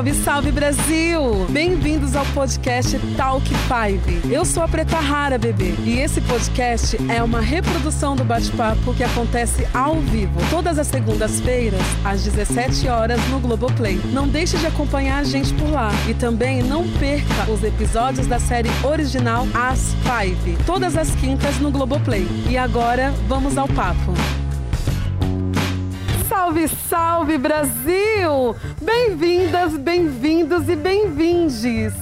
Salve, salve Brasil! Bem-vindos ao podcast Talk 5. Eu sou a Preta Rara, bebê, e esse podcast é uma reprodução do bate-papo que acontece ao vivo, todas as segundas-feiras, às 17 horas no Globoplay. Não deixe de acompanhar a gente por lá e também não perca os episódios da série original As 5, todas as quintas no Globoplay. E agora, vamos ao papo. Salve, salve Brasil! Bem-vindas, bem-vindos e bem-vindes!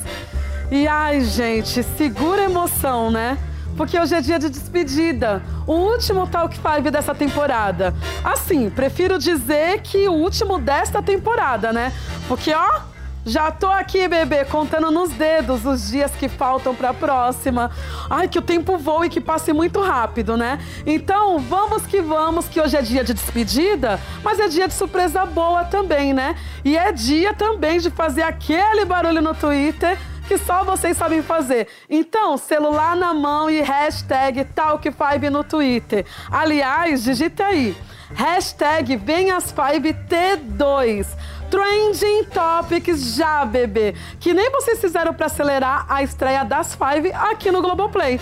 E ai, gente, segura a emoção, né? Porque hoje é dia de despedida, o último Talk 5 dessa temporada. Assim, prefiro dizer que o último desta temporada, né? Porque, ó, já tô aqui, bebê, contando nos dedos os dias que faltam para a próxima. Ai, que o tempo voe e que passe muito rápido, né? Então, vamos que vamos, que hoje é dia de despedida, mas é dia de surpresa boa também, né? E é dia também de fazer aquele barulho no Twitter que só vocês sabem fazer. Então, celular na mão e hashtag Talk5 no Twitter. Aliás, digite aí. Hashtag VemAs5T2. Trending Topics já, bebê. Que nem vocês fizeram para acelerar a estreia das Five aqui no Globoplay.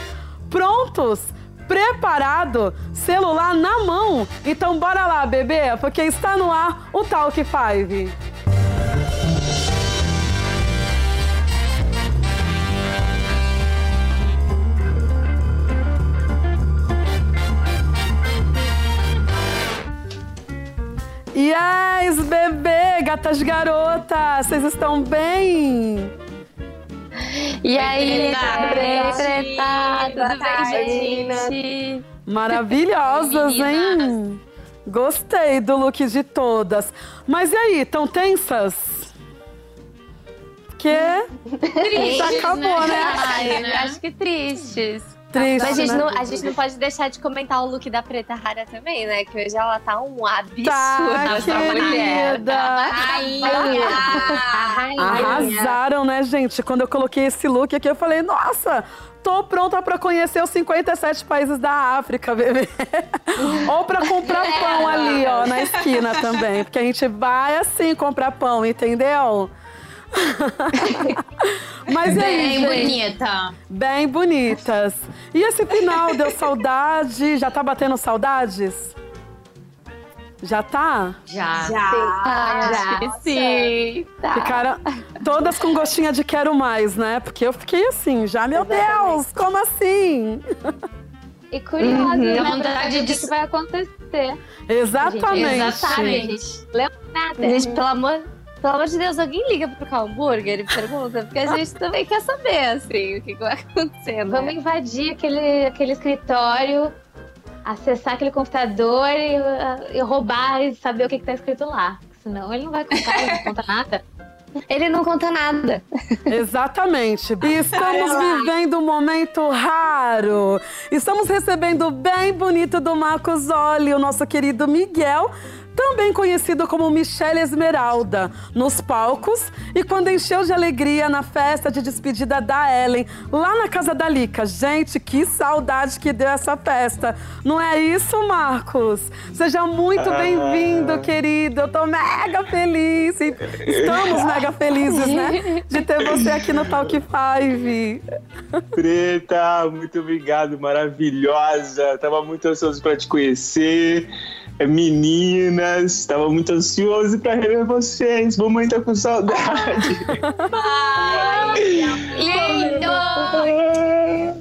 Prontos? Preparado? Celular na mão? Então bora lá, bebê, porque está no ar o Talk Five. Yes, bebê, gatas garotas, vocês estão bem? E aí, Preta, tudo bem, gente? Maravilhosas, hein? Gostei do look de todas. Mas e aí, tão tensas? Que? Tristes, Já acabou, né? Ai, acho que tristes. Triste, Mas a gente, né? não, a gente não pode deixar de comentar o look da Preta Rara também, né? Que hoje ela tá um absurdo Tá, essa mulher. querida. Rainha. Arrasaram, né, gente? Quando eu coloquei esse look aqui, eu falei, nossa, tô pronta pra conhecer os 57 países da África, bebê. Ou pra comprar pão ali, ó, na esquina também. Porque a gente vai assim comprar pão, entendeu? Mas é Bem isso. bonita. Bem bonitas. E esse final deu saudade? Já tá batendo saudades? Já tá? Já. Ah, acho que sim. Tá. Ficaram todas com gostinha de quero mais, né? Porque eu fiquei assim, já, meu Deus, como assim? E curiosa, Uhum. né? Vontade de- que vai acontecer. Exatamente. Exatamente. Nada. Gente, pelo amor, pelo amor de Deus, alguém liga pro Cal Burger e pergunta, porque a gente também quer saber, assim, o que, que vai acontecer. né? Vamos invadir aquele, aquele escritório, acessar aquele computador e, e roubar e saber o que, que tá escrito lá. Senão ele não vai contar, ele não conta nada. Ele não conta nada. Exatamente. E estamos vivendo um momento raro. Estamos recebendo o bem bonito do Marcos Oli, o nosso querido Miguel. Também conhecido como Michelle Esmeralda, nos palcos e quando encheu de alegria na festa de despedida da Ellen, lá na casa da Lica. Gente, que saudade que deu essa festa. Não é isso, Marcos? Seja muito bem-vindo, querido. Eu tô mega feliz. Estamos mega felizes, né? De ter você aqui no Talk 5. Preta, muito obrigado, maravilhosa. Tava muito ansioso para te conhecer. Meninas, tava muito ansioso para rever vocês. Mamãe tá com saudade. Lindo! Ai,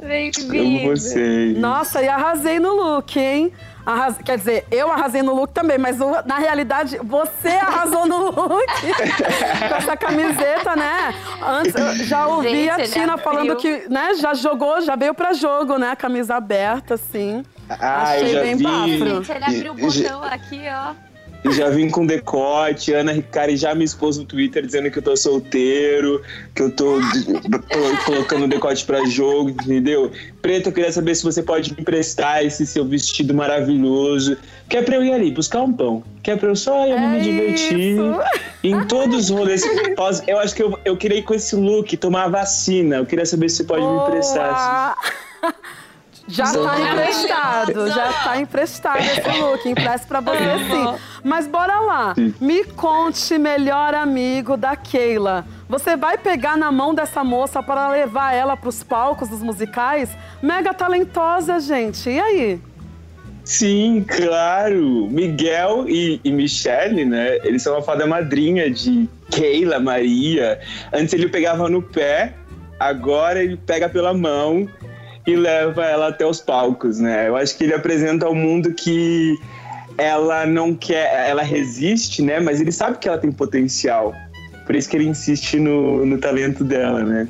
amo Bem-vindo. vocês. Nossa, e arrasei no look, hein? Arras- Quer dizer, eu arrasei no look também, mas o- na realidade você arrasou no look. Com essa camiseta, né? Antes eu já ouvi Gente, a Tina falando que, né, já jogou, já veio pra jogo, né? A camisa aberta, assim. Ah, Achei eu já bem vi. bafro. Gente, ele abriu o botão aqui, ó. Já vim com decote, Ana Ricari já me expôs no Twitter dizendo que eu tô solteiro, que eu tô, colocando decote pra jogo, entendeu? Preta, eu queria saber se você pode me emprestar esse seu vestido maravilhoso. Que é pra eu ir ali buscar um pão. Que é pra eu só ir ali É me divertir. isso. Em todos os rolês. Eu acho que eu, eu queria ir com esse look, tomar a vacina. Eu queria saber se você pode me emprestar. assim. Boa! Já tá emprestado, já tá emprestado esse look. Empresta pra você sim. Mas bora lá. Me conte, melhor amigo da Keila. Você vai pegar na mão dessa moça para levar ela pros palcos dos musicais? Mega talentosa, gente. E aí? Sim, claro. Miguel e, e Michelle, né? Eles são a fada madrinha de Keila, Maria. Antes ele pegava no pé, agora ele pega pela mão e leva ela até os palcos, né? Eu acho que ele apresenta ao mundo que ela não quer, ela resiste, né? Mas ele sabe que ela tem potencial. Por isso que ele insiste no, no talento dela, né?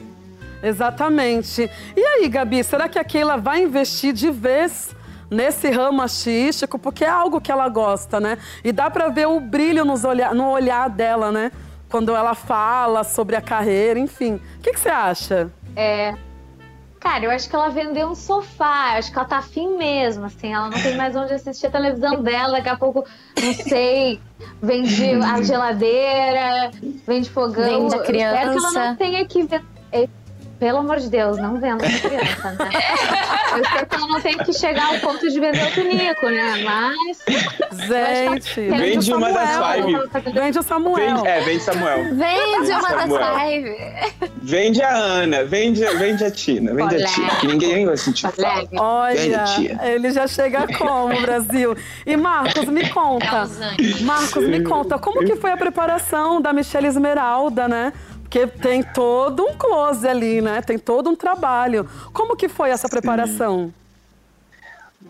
Exatamente. E aí, Gabi, será que a Keila vai investir de vez nesse ramo artístico? Porque é algo que ela gosta, né? E dá pra ver o brilho nos olha no olhar dela, né? Quando ela fala sobre a carreira, enfim. O que, que você acha? É. Cara, eu acho que ela vendeu um sofá, eu acho que ela tá afim mesmo, assim, ela não tem mais onde assistir a televisão dela, daqui a pouco, não sei, vende a geladeira, vende fogão. Vende a Eu Espero que ela criança. não tenha que vender. Pelo amor de Deus, não venda a criança, né? Eu espero que ela não tenha que chegar ao ponto de vender o pinico, né? Mas. Gente, Tem Vende uma das five. Vende o Samuel. Vende, é, vende Samuel. Vende uma das five. Vende a Ana, vende, vende a Tina, vende a Tina, que ninguém vai sentir falta. Olha, tia. ele já chega como, Brasil? E Marcos, me conta. Marcos, me conta, como que foi a preparação da Michelle Esmeralda, né? Porque tem todo um close ali, né? Tem todo um trabalho. Como que foi essa preparação?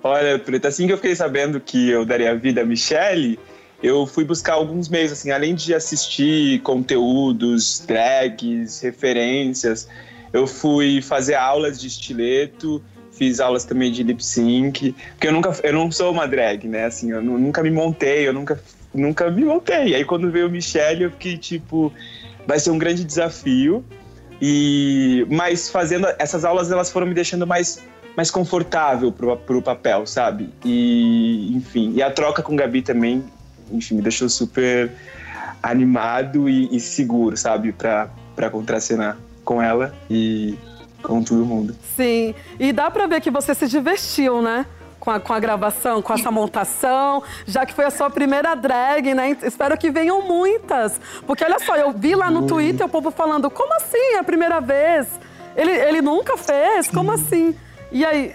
Olha, Preta, assim que eu fiquei sabendo que eu daria vida a Michelle, eu fui buscar alguns meios, assim, além de assistir conteúdos, drags, referências, eu fui fazer aulas de estileto, fiz aulas também de lip sync, porque eu nunca, eu não sou uma drag, né? Assim, eu nu- nunca me montei, eu nunca, nunca me montei. Aí quando veio Michelle, eu fiquei tipo, vai ser um grande desafio. E mas fazendo essas aulas, elas foram me deixando mais mais confortável pro, pro papel, sabe? E, enfim, e a troca com Gabi também, enfim, me deixou super animado e, e seguro, sabe? Pra contracenar com ela e com todo mundo. Sim, e dá pra ver que você se divertiu, né? Com a, com a gravação, com essa montação, já que foi a sua primeira drag, né? Espero que venham muitas. Porque olha só, eu vi lá no Twitter o povo falando, como assim é a primeira vez? Ele, ele nunca fez? Como assim? E aí?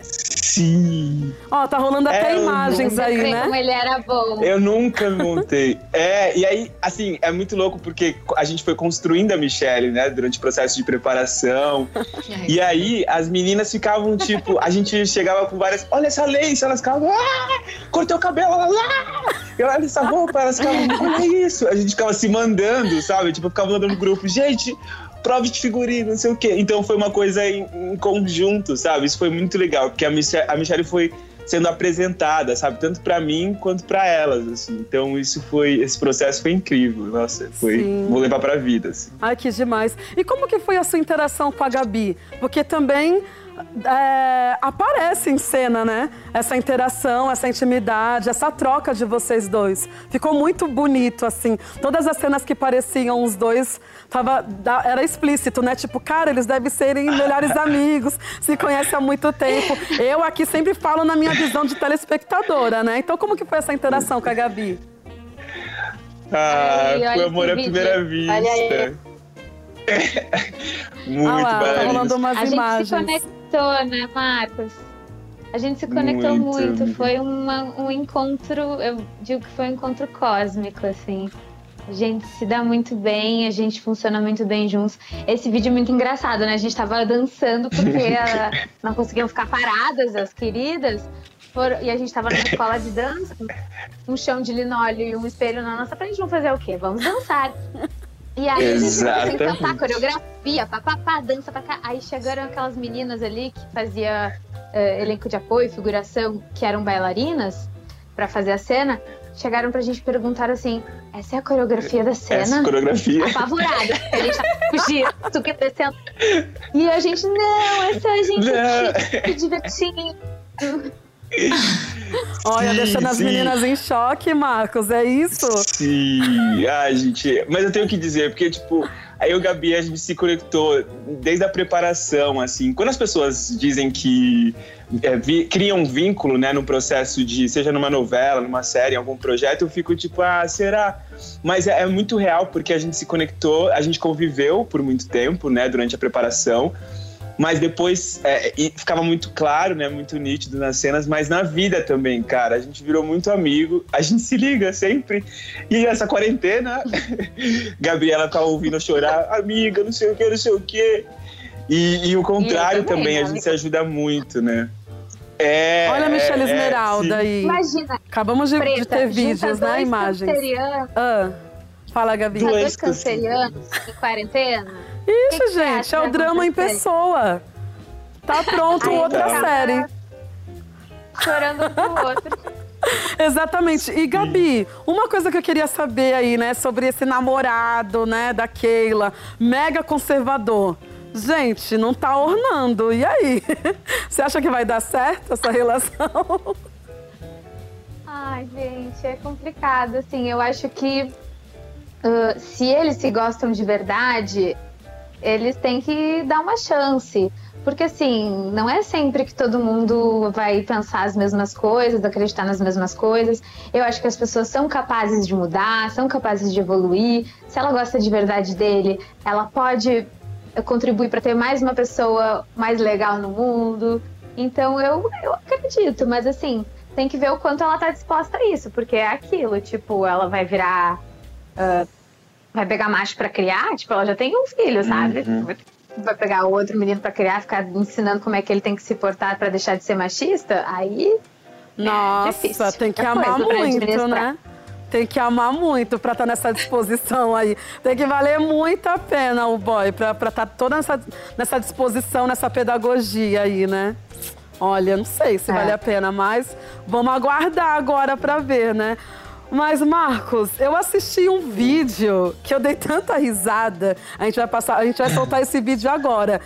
Sim! Ó, tá rolando até É, imagens aí, vê como né? ele era bom. Eu nunca me montei. É, e aí, assim, é muito louco porque a gente foi construindo a Michelle, né, durante o processo de preparação. E aí, as meninas ficavam tipo, a gente chegava com várias, olha essa lace, elas ficavam, ah, cortei o cabelo, elas, ah, eu, olha essa roupa, elas ficavam, olha isso. A gente ficava se mandando, sabe? Tipo, ficava mandando no grupo, gente, prova de figurino, não sei o quê. Então foi uma coisa em, em conjunto, sabe? Isso foi muito legal, porque a Michelle, a Michelle foi sendo apresentada, sabe? Tanto pra mim quanto pra elas, assim. Então isso foi, esse processo foi incrível. Nossa, foi, Sim. vou levar pra vida, assim. Ai, que demais. E como que foi a sua interação com a Gabi? Porque também é, aparece em cena, né? Essa interação, essa intimidade, essa troca de vocês dois. Ficou muito bonito, assim. Todas as cenas que pareciam os dois, tava, era explícito, né? Tipo, cara, eles devem serem melhores amigos, se conhecem há muito tempo. Eu aqui sempre falo na minha visão de telespectadora, né? Então, como que foi essa interação com a Gabi? Ah, Ai, foi amor à primeira vista. Olha aí. Muito ah lá, tá rolando umas A gente se imagens. Conectou, né, Marcos? A gente se conectou Muito. muito. Foi uma- um encontro, eu digo que foi um encontro cósmico, assim. A gente se dá muito bem, a gente funciona muito bem juntos. Esse vídeo é muito engraçado, né? A gente tava dançando porque ah, não conseguiam ficar paradas, as queridas. Foram- e a gente tava na escola de dança, um chão de linóleo e um espelho na nossa frente. Vamos fazer o quê? Vamos dançar. E aí Exatamente. encantar coreografia, papapá, dança pra cá. Aí chegaram aquelas meninas ali que fazia eh, elenco de apoio, figuração, que eram bailarinas, pra fazer a cena. Chegaram pra gente perguntar assim: essa é a coreografia da Essa cena? coreografia. Apavorada, a gente fugindo, subindo, descendo. E a gente, não, é só a gente Não. se divertindo. Olha, Sim, deixando as sim. meninas em choque, Marcos, é isso? Sim, ai, gente. Mas eu tenho que dizer, porque, tipo, aí eu e o Gabi, a gente se conectou desde a preparação, assim. Quando as pessoas dizem que é, vi- criam um vínculo, né, no processo de, seja numa novela, numa série, em algum projeto, eu fico tipo, ah, será? Mas é, é muito real, porque a gente se conectou, a gente conviveu por muito tempo, né, durante a preparação. Mas depois é, e ficava muito claro, né? Muito nítido nas cenas, mas na vida também, cara. A gente virou muito amigo, a gente se liga sempre. E essa quarentena, Gabriela tá ouvindo eu chorar, amiga, não sei o que, não sei o que. E, e o contrário E também, também, a gente se ajuda muito, né? É, Olha a Michelle é, é, Esmeralda sim. aí. Imagina, Acabamos de, de Preta, ter junta vídeos, né? Imagens. Ah, fala, Gabi. Dois cancerianos. cancerianos em quarentena. Isso, que que gente, é o drama em pessoa. Tá pronto Aí outra fica- série. Chorando pro outro. Exatamente. E Gabi, uma coisa que eu queria saber aí, né, sobre esse namorado, né, da Keila, mega conservador. Gente, não tá ornando. E aí? Você acha que vai dar certo essa relação? Ai, gente, é complicado. Assim, eu acho que ah, se eles se gostam de verdade, eles têm que dar uma chance. Porque, assim, não é sempre que todo mundo vai pensar as mesmas coisas, acreditar nas mesmas coisas. Eu acho que as pessoas são capazes de mudar, são capazes de evoluir. Se ela gosta de verdade dele, ela pode eh, contribuir para ter mais uma pessoa mais legal no mundo. Então, eu, eu acredito, mas assim, tem que ver o quanto ela tá disposta a isso, porque é aquilo, tipo, ela vai virar. ah, vai pegar macho pra criar, tipo, ela já tem um filho, sabe? Uhum. Vai pegar outro menino pra criar, ficar ensinando como é que ele tem que se portar pra deixar de ser machista, aí. Nossa, difícil. tem que É amar muito, né? Tem que amar muito pra estar nessa disposição aí. Tem que valer muito a pena o boy pra estar toda nessa, nessa disposição, nessa pedagogia aí, né? Olha, não sei se É. vale a pena, mas vamos aguardar agora pra ver, né? Mas, Marcos, eu assisti um vídeo que eu dei tanta risada. A gente vai passar, a gente vai soltar esse vídeo agora.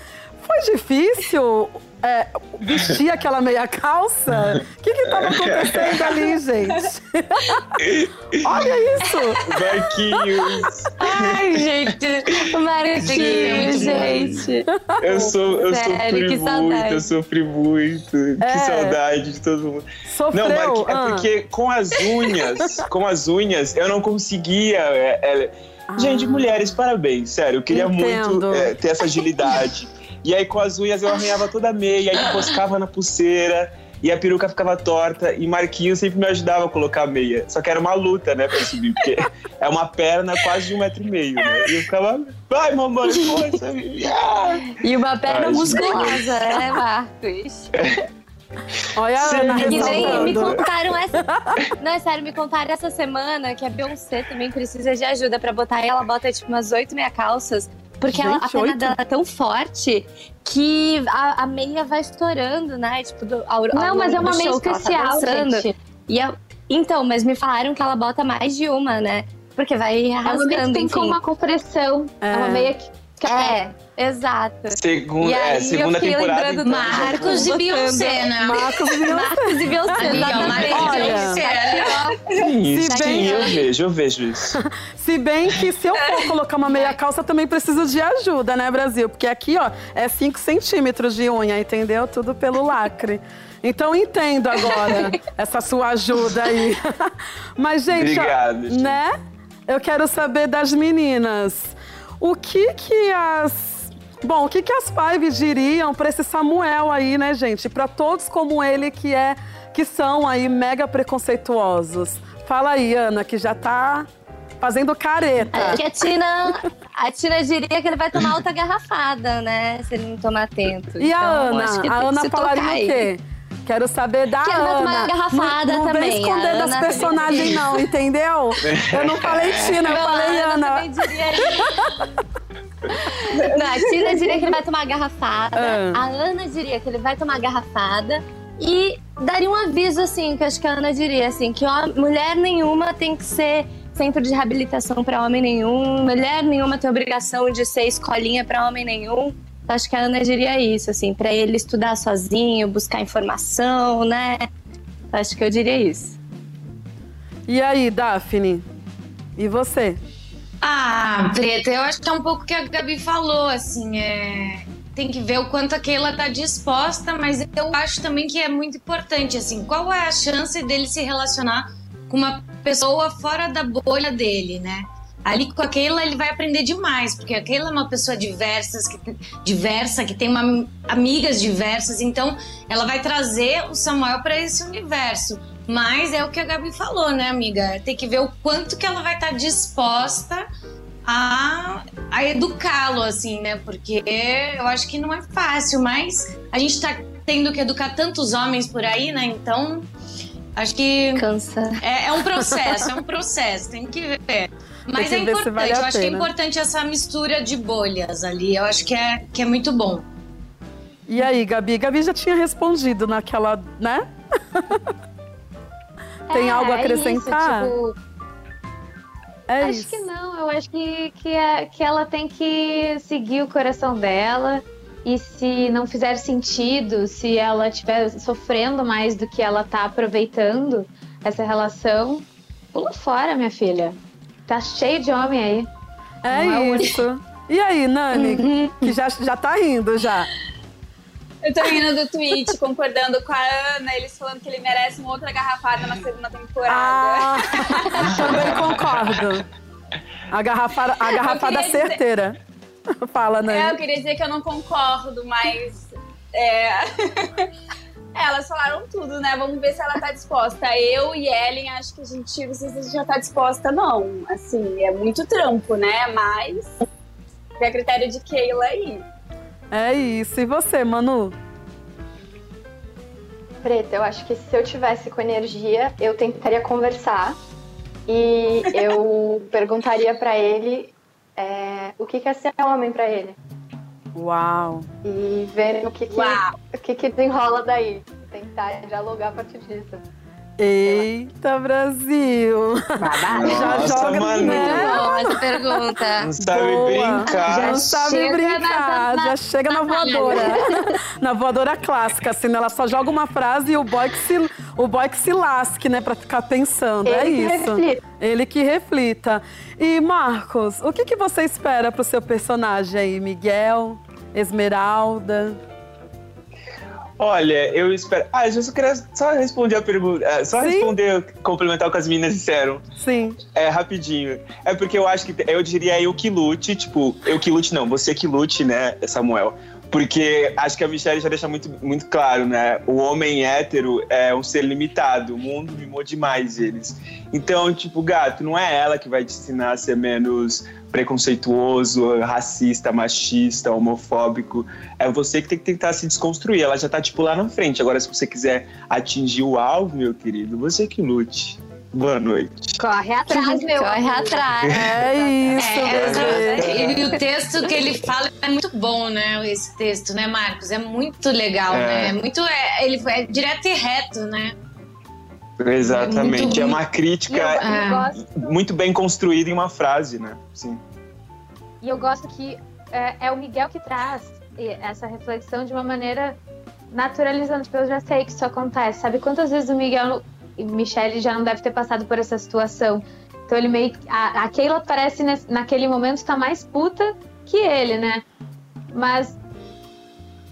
Foi difícil é, vestir aquela meia calça? O que que tava acontecendo ali, gente? Olha isso! Marquinhos, Ai, gente, o Marquinhos, gente. eu, sou, eu Sério, sofri que muito, saudade. eu sofri muito. É. Que saudade de todo mundo. Sofreu? Não, é Ah. porque com as unhas, com as unhas, eu não conseguia. é, é, Gente, mulheres, parabéns, sério. Eu queria Ah. Entendo. muito é, ter essa agilidade. E aí, com as unhas, eu arranhava toda a meia, aí encoscava na pulseira. E a peruca ficava torta, e Marquinhos sempre me ajudava a colocar a meia. Só que era uma luta, né, pra subir, porque é uma perna quase de um metro e meio, né? E eu ficava, vai, mamãe, força! ah!" E uma perna Ai, musculosa, né, Marcos? Olha a Sim, Ana é Que nem me contaram essa. Não, é sério, me contaram essa semana que a Beyoncé também precisa de ajuda pra botar. E ela bota tipo umas oito meia calças. Porque ela- a Gente, oito? dela é tão forte que a, a meia vai estourando, né? Tipo, do, ao, ao Não, mas é uma meia tá especial, dançando. gente. E a- então, mas me falaram que ela bota mais de uma, né? Porque vai É uma meia que rasgando, tem com enfim. uma compressão. É, uma É. meia que. que É, exato. Segunda, E é, aí segunda eu fiquei temporada. lembrando então. Marcos de. Beyoncé, né? Marcos viu? Marcos e Beyoncé, Ali, ó. Marcos de Olha. Beyoncé. ali, ó. Sim, Se sim, eu vejo, eu vejo isso. Se bem que se eu for colocar uma meia calça, também preciso de ajuda, né, Brasil? Porque aqui, ó, é 5 centímetros de unha, entendeu? Tudo pelo lacre. Então entendo agora essa sua ajuda aí. Mas, gente, ó, Obrigado, gente. né? Eu quero saber das meninas. O que que as. Bom, o que que as Five diriam pra esse Samuel aí, né, gente? Pra todos como ele que é que são aí mega preconceituosos. Fala aí, Ana, que já tá fazendo careta. Acho que a Tina, a Tina diria que ele vai tomar outra garrafada, né? Se ele não tomar atento. E a Então, Ana? A tem que Ana falaria o quê? Quero saber da Que ela vai tomar Ana. uma garrafada não, não também. vem esconder A das Ana- personagens, não, entendeu? Eu não falei Tina, eu Não, falei a Ana. também diria isso. Não, a Tina diria que ele vai tomar garrafada. Ah. A Ana diria que ele vai tomar garrafada. E daria um aviso, assim, que acho que a Ana diria, assim, que ó, mulher nenhuma tem que ser centro de reabilitação para homem nenhum, mulher nenhuma tem obrigação de ser escolinha para homem nenhum. Acho que a Ana diria isso, assim, para ele estudar sozinho, buscar informação, né? Acho que eu diria isso. E aí, Daphne? E você? Ah, Preta, eu acho que é um pouco que a Gabi falou, assim, é... Tem que ver o quanto a Keila tá disposta, mas eu acho também que é muito importante, assim, qual é a chance dele se relacionar com uma pessoa fora da bolha dele, né? Ali com a Keila ele vai aprender demais, porque a Keila é uma pessoa diversa, que, diversa, que tem uma, amigas diversas, então ela vai trazer o Samuel para esse universo. Mas é o que a Gabi falou, né, amiga? Tem que ver o quanto que ela vai estar disposta a, a educá-lo, assim, né? Porque eu acho que não é fácil, mas a gente tá tendo que educar tantos homens por aí, né? Então, acho que Cansa. é, é um processo, é um processo, tem que ver. Mas é importante, vale a eu acho que é importante essa mistura de bolhas ali. Eu acho que é, que é muito bom. E aí, Gabi? Gabi já tinha respondido naquela, né? Tem É, algo a é acrescentar? Isso, tipo, É acho isso. que não, eu acho que, que, é- que ela tem que seguir o coração dela. E se não fizer sentido, se ela estiver sofrendo mais do que ela tá aproveitando essa relação, pula fora, minha filha. Tá cheio de homem aí. É é isso. E aí, Nani? Que já, já tá rindo já. Eu tô rindo do tweet, concordando com a Ana, eles falando que ele merece uma outra garrafada na segunda temporada. Ah, também concordo. A garrafada, a garrafada queria dizer- certeira. Fala, É, eu Nani. queria dizer que eu não concordo, mas. É... Elas falaram tudo, né? Vamos ver se ela tá disposta. Eu e Ellen, acho que a gente, não sei se a gente já tá disposta, não. Assim, é muito trampo, né? Mas. É critério de Keila aí. É isso. E você, Manu? Preta, eu acho que se eu tivesse com energia, eu tentaria conversar e eu perguntaria pra ele é, o que que é ser homem pra ele Uau. e ver o que que, o que, que desenrola daí. Tentar dialogar a partir disso. Eita, Brasil. Já Nossa, joga, Manu. né? Boa essa pergunta. Não sabe Boa. brincar. Não sabe brincar, na- na- já chega na voadora. na voadora clássica, assim, né? Ela só joga uma frase e o boy que se, o boy que se lasque, né? Pra ficar pensando. é Ele que isso. reflita. Ele que reflita. E, Marcos, o que, que você espera pro seu personagem aí? Miguel, Esmeralda? Olha, eu espero. Ah, eu só queria só responder a pergunta. é, Só Sim. responder, complementar o que as meninas disseram. Sim. É, rapidinho. É porque eu acho que eu diria eu que lute, tipo, eu que lute não, você que lute, né, Samuel? Porque acho que a Michelle já deixa muito, muito claro, né? O homem hétero é um ser limitado, o mundo mimou demais eles. Então, tipo, gato, não é ela que vai te ensinar a ser menos preconceituoso, racista, machista, homofóbico. É você que tem que tentar se desconstruir. Ela já tá, tipo, lá na frente. Agora, se você quiser atingir o alvo, meu querido, você que lute. Boa noite. Corre atrás, meu. Corre atrás. É isso, É, e, e o texto que ele fala é muito bom, né? Esse texto, né, Marcos? É muito legal, É. né? É muito. É, ele é direto e reto, né? Exatamente. muito- É uma crítica eu É. muito bem construída em uma frase, né? Sim. e eu gosto que é, é o Miguel que traz essa reflexão de uma maneira naturalizando. Tipo, eu já sei que isso acontece. Sabe quantas vezes o Miguel e Michelle já não deve ter passado por essa situação? Então ele meio. A, a Keila parece nesse- naquele momento tá mais puta que ele, né? Mas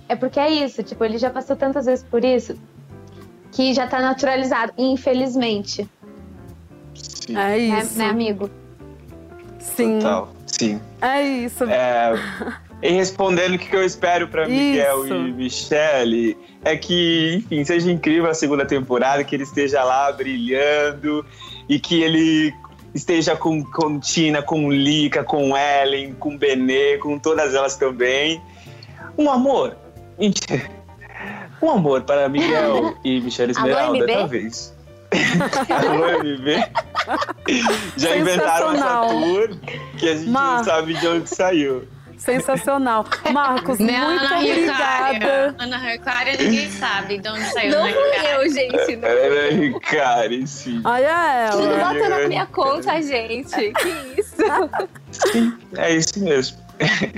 é porque é isso, tipo, ele já passou tantas vezes por isso que já tá naturalizado, infelizmente, Sim. É né, isso. né, amigo? Sim. Total. Sim. É isso. É, e respondendo o que eu espero pra Miguel Isso. e Michelle, é que, enfim, seja incrível a segunda temporada, que ele esteja lá brilhando e que ele esteja com, com Tina, com Lika, com Ellen, com Benê, com todas elas também. Um amor. Mentira. Um amor para Miguel e Michelle Esmeralda, talvez. Alô, MB. Já inventaram essa tour que a gente Mar- não sabe de onde saiu. Sensacional. Marcos, Né, muito Ana obrigada. Ana Ricária, ninguém sabe de onde saiu Não Ana fui eu, gente. Não. Era Ricari, sim. Olha é Tudo ela. bota na minha conta, gente. Que isso? Sim, é isso mesmo.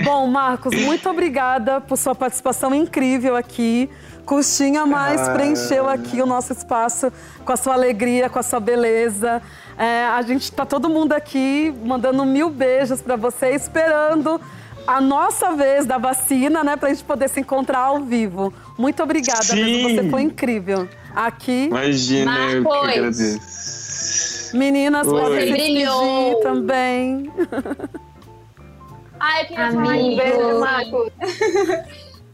Bom, Marcos, muito obrigada por sua participação incrível aqui. Custinha mais Ah. preencheu aqui o nosso espaço com a sua alegria, com a sua beleza. É, a gente tá todo mundo aqui mandando mil beijos para você, esperando a nossa vez da vacina, né, pra gente poder se encontrar ao vivo. Muito obrigada, Sim. mesmo, você foi incrível. Aqui, Imagina, eu que Marcos. agradeço. meninas, Oi. se Brilhou. também. Eu queria falar Um Amigo. beijo, Marcos.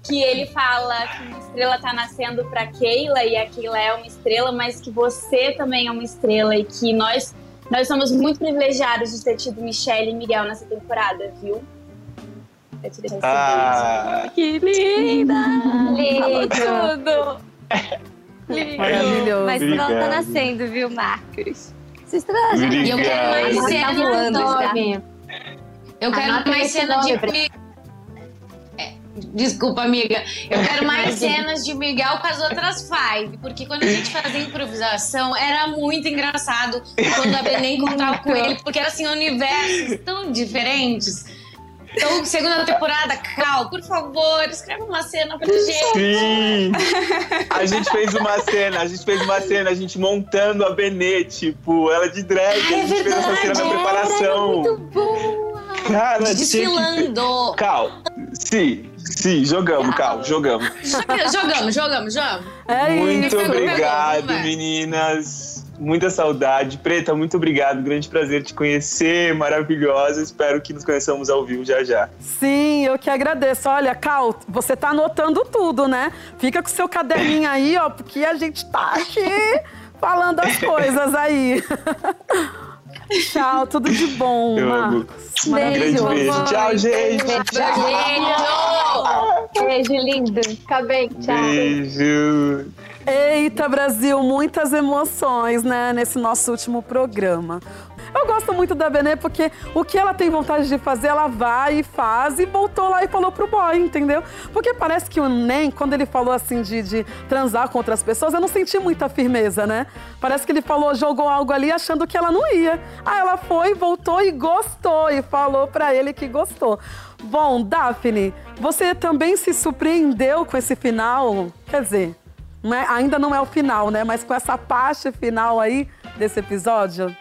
Que ele fala que uma estrela tá nascendo pra Keila e a Keila é uma estrela, mas que você também é uma estrela e que nós nós somos muito privilegiados de ter tido Michelle e Miguel nessa temporada, viu? Eu te Ah. Que linda! Falou Lindo. tudo! Maravilhoso. Mas estrela tá nascendo, viu, Marcos? Estrela já E eu quero mais Tá já. Nome. Eu quero mais cenas de. Desculpa, amiga. Eu quero mais cenas de Miguel com as outras five. Porque quando a gente fazia improvisação, era muito engraçado quando a Belém contava com ele, porque era assim, universos tão diferentes. Então, segunda temporada, Cal, por favor, escreve uma cena pra gente. sim! A gente fez uma cena, a gente fez uma cena, a gente montando a Benê, tipo, ela de drag, Ah, é a gente fez essa cena verdade, na preparação. Muito boa! Cara, que- Desfilando. Cal, sim, sim, jogamos, Cal, jogamos. Joga- Jogamos, jogamos, jogamos. É Muito isso. obrigado, vai. meninas. Muita saudade. Preta, muito obrigado. Grande prazer te conhecer, maravilhosa. Espero que nos conheçamos ao vivo já já. Sim, eu que agradeço. Olha, Cal, você tá anotando tudo, né? Fica com seu caderninho aí, ó, porque a gente tá aqui falando as coisas aí. Tchau, tudo de bom, Eu amo. Marcos. Um grande beijo. Tchau, gente. Tchau. Beijo lindo. Fica bem. Tchau. Beijo. Eita, Brasil, muitas emoções, né, nesse nosso último programa. Eu gosto muito da Benê porque o que ela tem vontade de fazer, ela vai e faz e voltou lá e falou pro boy, entendeu? Porque parece que o Nem, quando ele falou assim de, de transar com outras pessoas, eu não senti muita firmeza, né? Parece que ele falou, jogou algo ali achando que ela não ia. Aí ela foi, voltou e gostou e falou pra ele que gostou. Bom, Daphne, você também se surpreendeu com esse final? Quer dizer, não é- ainda não é o final, né? Mas com essa parte final aí desse episódio.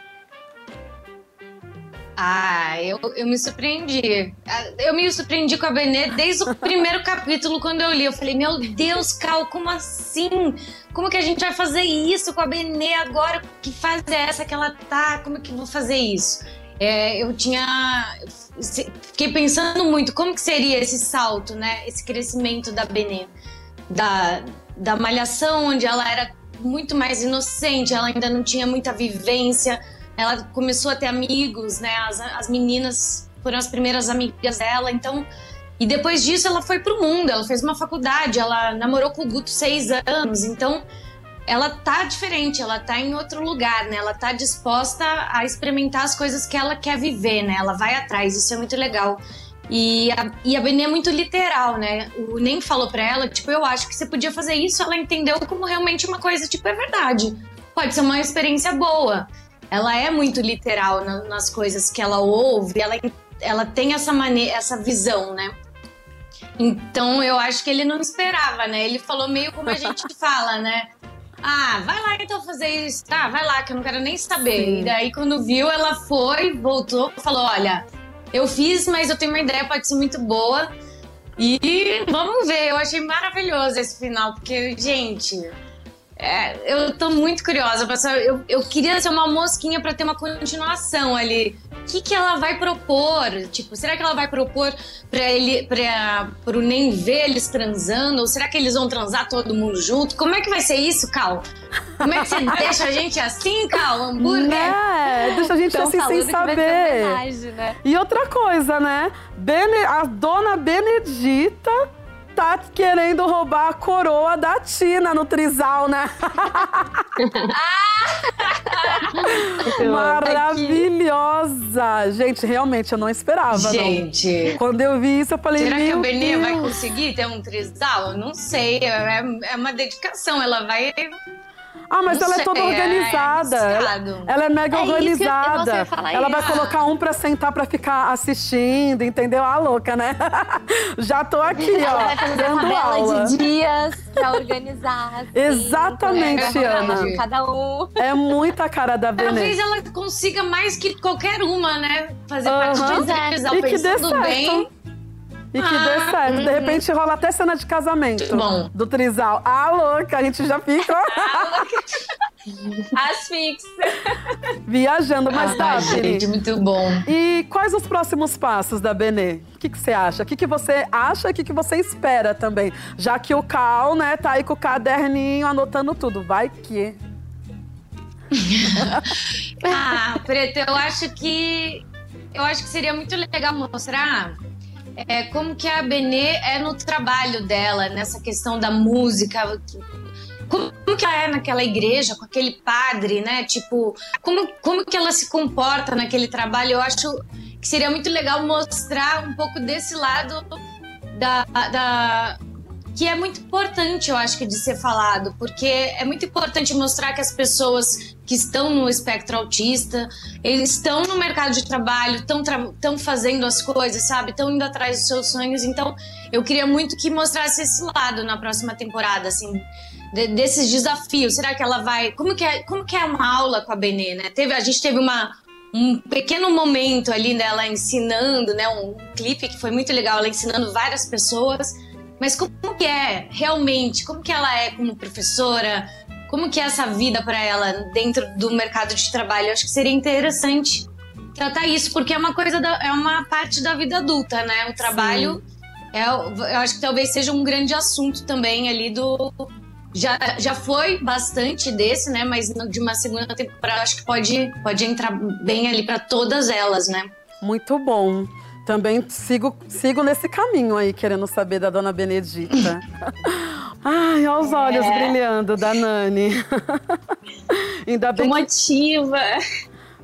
Ah, eu, eu me surpreendi. Ah, Eu me surpreendi com a Benê desde o primeiro capítulo, quando eu li. Eu falei, meu Deus, Cal, como assim? Como que a gente vai fazer isso com a Benê agora? Que fase é essa que ela tá? Como que eu vou fazer isso? É, eu tinha... Fiquei pensando muito, como que seria esse salto, né? Esse crescimento da Benê. Da, da malhação, onde ela era muito mais inocente, ela ainda não tinha muita vivência ela começou a ter amigos, né? As, as meninas foram as primeiras amigas dela, então. E depois disso ela foi pro mundo, ela fez uma faculdade, ela namorou com o Guto seis anos, então ela tá diferente, ela tá em outro lugar, né? Ela tá disposta a experimentar as coisas que ela quer viver, né? Ela vai atrás, isso é muito legal. E a, e a Benê é muito literal, né? O Nem falou pra ela, tipo, eu acho que você podia fazer isso, ela entendeu como realmente uma coisa, tipo, é verdade. Pode ser uma experiência boa ela é muito literal na- nas coisas que ela ouve, ela, ela tem essa maneira, essa visão, né? Então eu acho que ele não esperava, né? Ele falou meio como a gente fala, né? Ah, vai lá então fazer isso. Tá, vai lá, que eu não quero nem saber. Sim. E daí, quando viu, ela foi, voltou, falou: Olha, eu fiz, mas eu tenho uma ideia, pode ser muito boa. E vamos ver, eu achei maravilhoso esse final, porque, gente, é, eu tô muito curiosa. saber- Eu, eu queria ser uma mosquinha pra ter uma continuação ali. O que, que ela vai propor? Tipo, será que ela vai propor pra ele, pra, pro nem ver eles transando? Ou será que eles vão transar todo mundo junto? Como é que vai ser isso, Cal? Como é que você deixa a gente assim, Cal? Hambúrguer? Né? Deixa a gente Tão assim sem saber. homenagem, né? E outra coisa, né? Bene- a dona Benedita tá querendo roubar a coroa da Tina no trisal, né? Maravilhosa! Gente, realmente, eu não esperava, não. Gente. Quando eu vi isso, eu falei, Será que a Benê vai conseguir ter um trisal? Eu não sei. É, é uma dedicação. Ela vai. Ah, mas Não ela é sei, toda é organizada. ela, arriscado. ela é mega É isso que eu- organizada. eu falar ela vai colocar um pra sentar pra ficar assistindo, entendeu? A louca, né? Já tô aqui, Ela ó, vai fazer uma tabela aula. de dias pra organizar. assim, Exatamente, colocar Ana. Cada um. É muita cara da Talvez Benê. ela consiga mais que qualquer uma, né? Fazer Aham. parte de um Pois é. E que dê certo. bem. E que dê Ah, certo. De repente rola até cena de casamento. Bom. Do trisal. Ah, louca, a gente já fica Asfixia. viajando. Mas tá, Ai, Vini. gente, muito bom. E quais os próximos passos da Benê? O que, que você acha? O que, que você acha e o que, que você espera também? Já que o Cal, né, tá aí com o caderninho anotando tudo. Vai que. Ah, Preta, eu acho que eu acho que seria muito legal mostrar é, como que a Benê é no trabalho dela, nessa questão da música. Como, que ela é naquela igreja, com aquele padre, né? Tipo, como, como que ela se comporta naquele trabalho? Eu acho que seria muito legal mostrar um pouco desse lado da, da que é muito importante, eu acho que de ser falado, porque é muito importante mostrar que as pessoas que estão no espectro autista, eles estão no mercado de trabalho, estão estão fazendo as coisas, sabe? Estão indo atrás dos seus sonhos. Então, eu queria muito que mostrasse esse lado na próxima temporada, assim, de- desses desafios. Será que ela vai? Como que é? Como que é uma aula com a Benê, né? Teve, a gente teve uma um pequeno momento ali dela ensinando, né? Um clipe que foi muito legal, ela ensinando várias pessoas. Mas como que é realmente? Como que ela é como professora? Como que é essa vida para ela dentro do mercado de trabalho? Eu acho que seria interessante tratar isso, porque é uma coisa, da- é uma parte da vida adulta, né? O trabalho, é, eu acho que talvez seja um grande assunto também ali do. Já, já foi bastante desse, né? Mas de uma segunda temporada, acho que pode, pode entrar bem ali para todas elas, né? Muito bom. Também sigo, sigo nesse caminho aí, querendo saber da dona Benedita. Ai, olha os olhos É. brilhando da Nani. Ainda bem que motiva.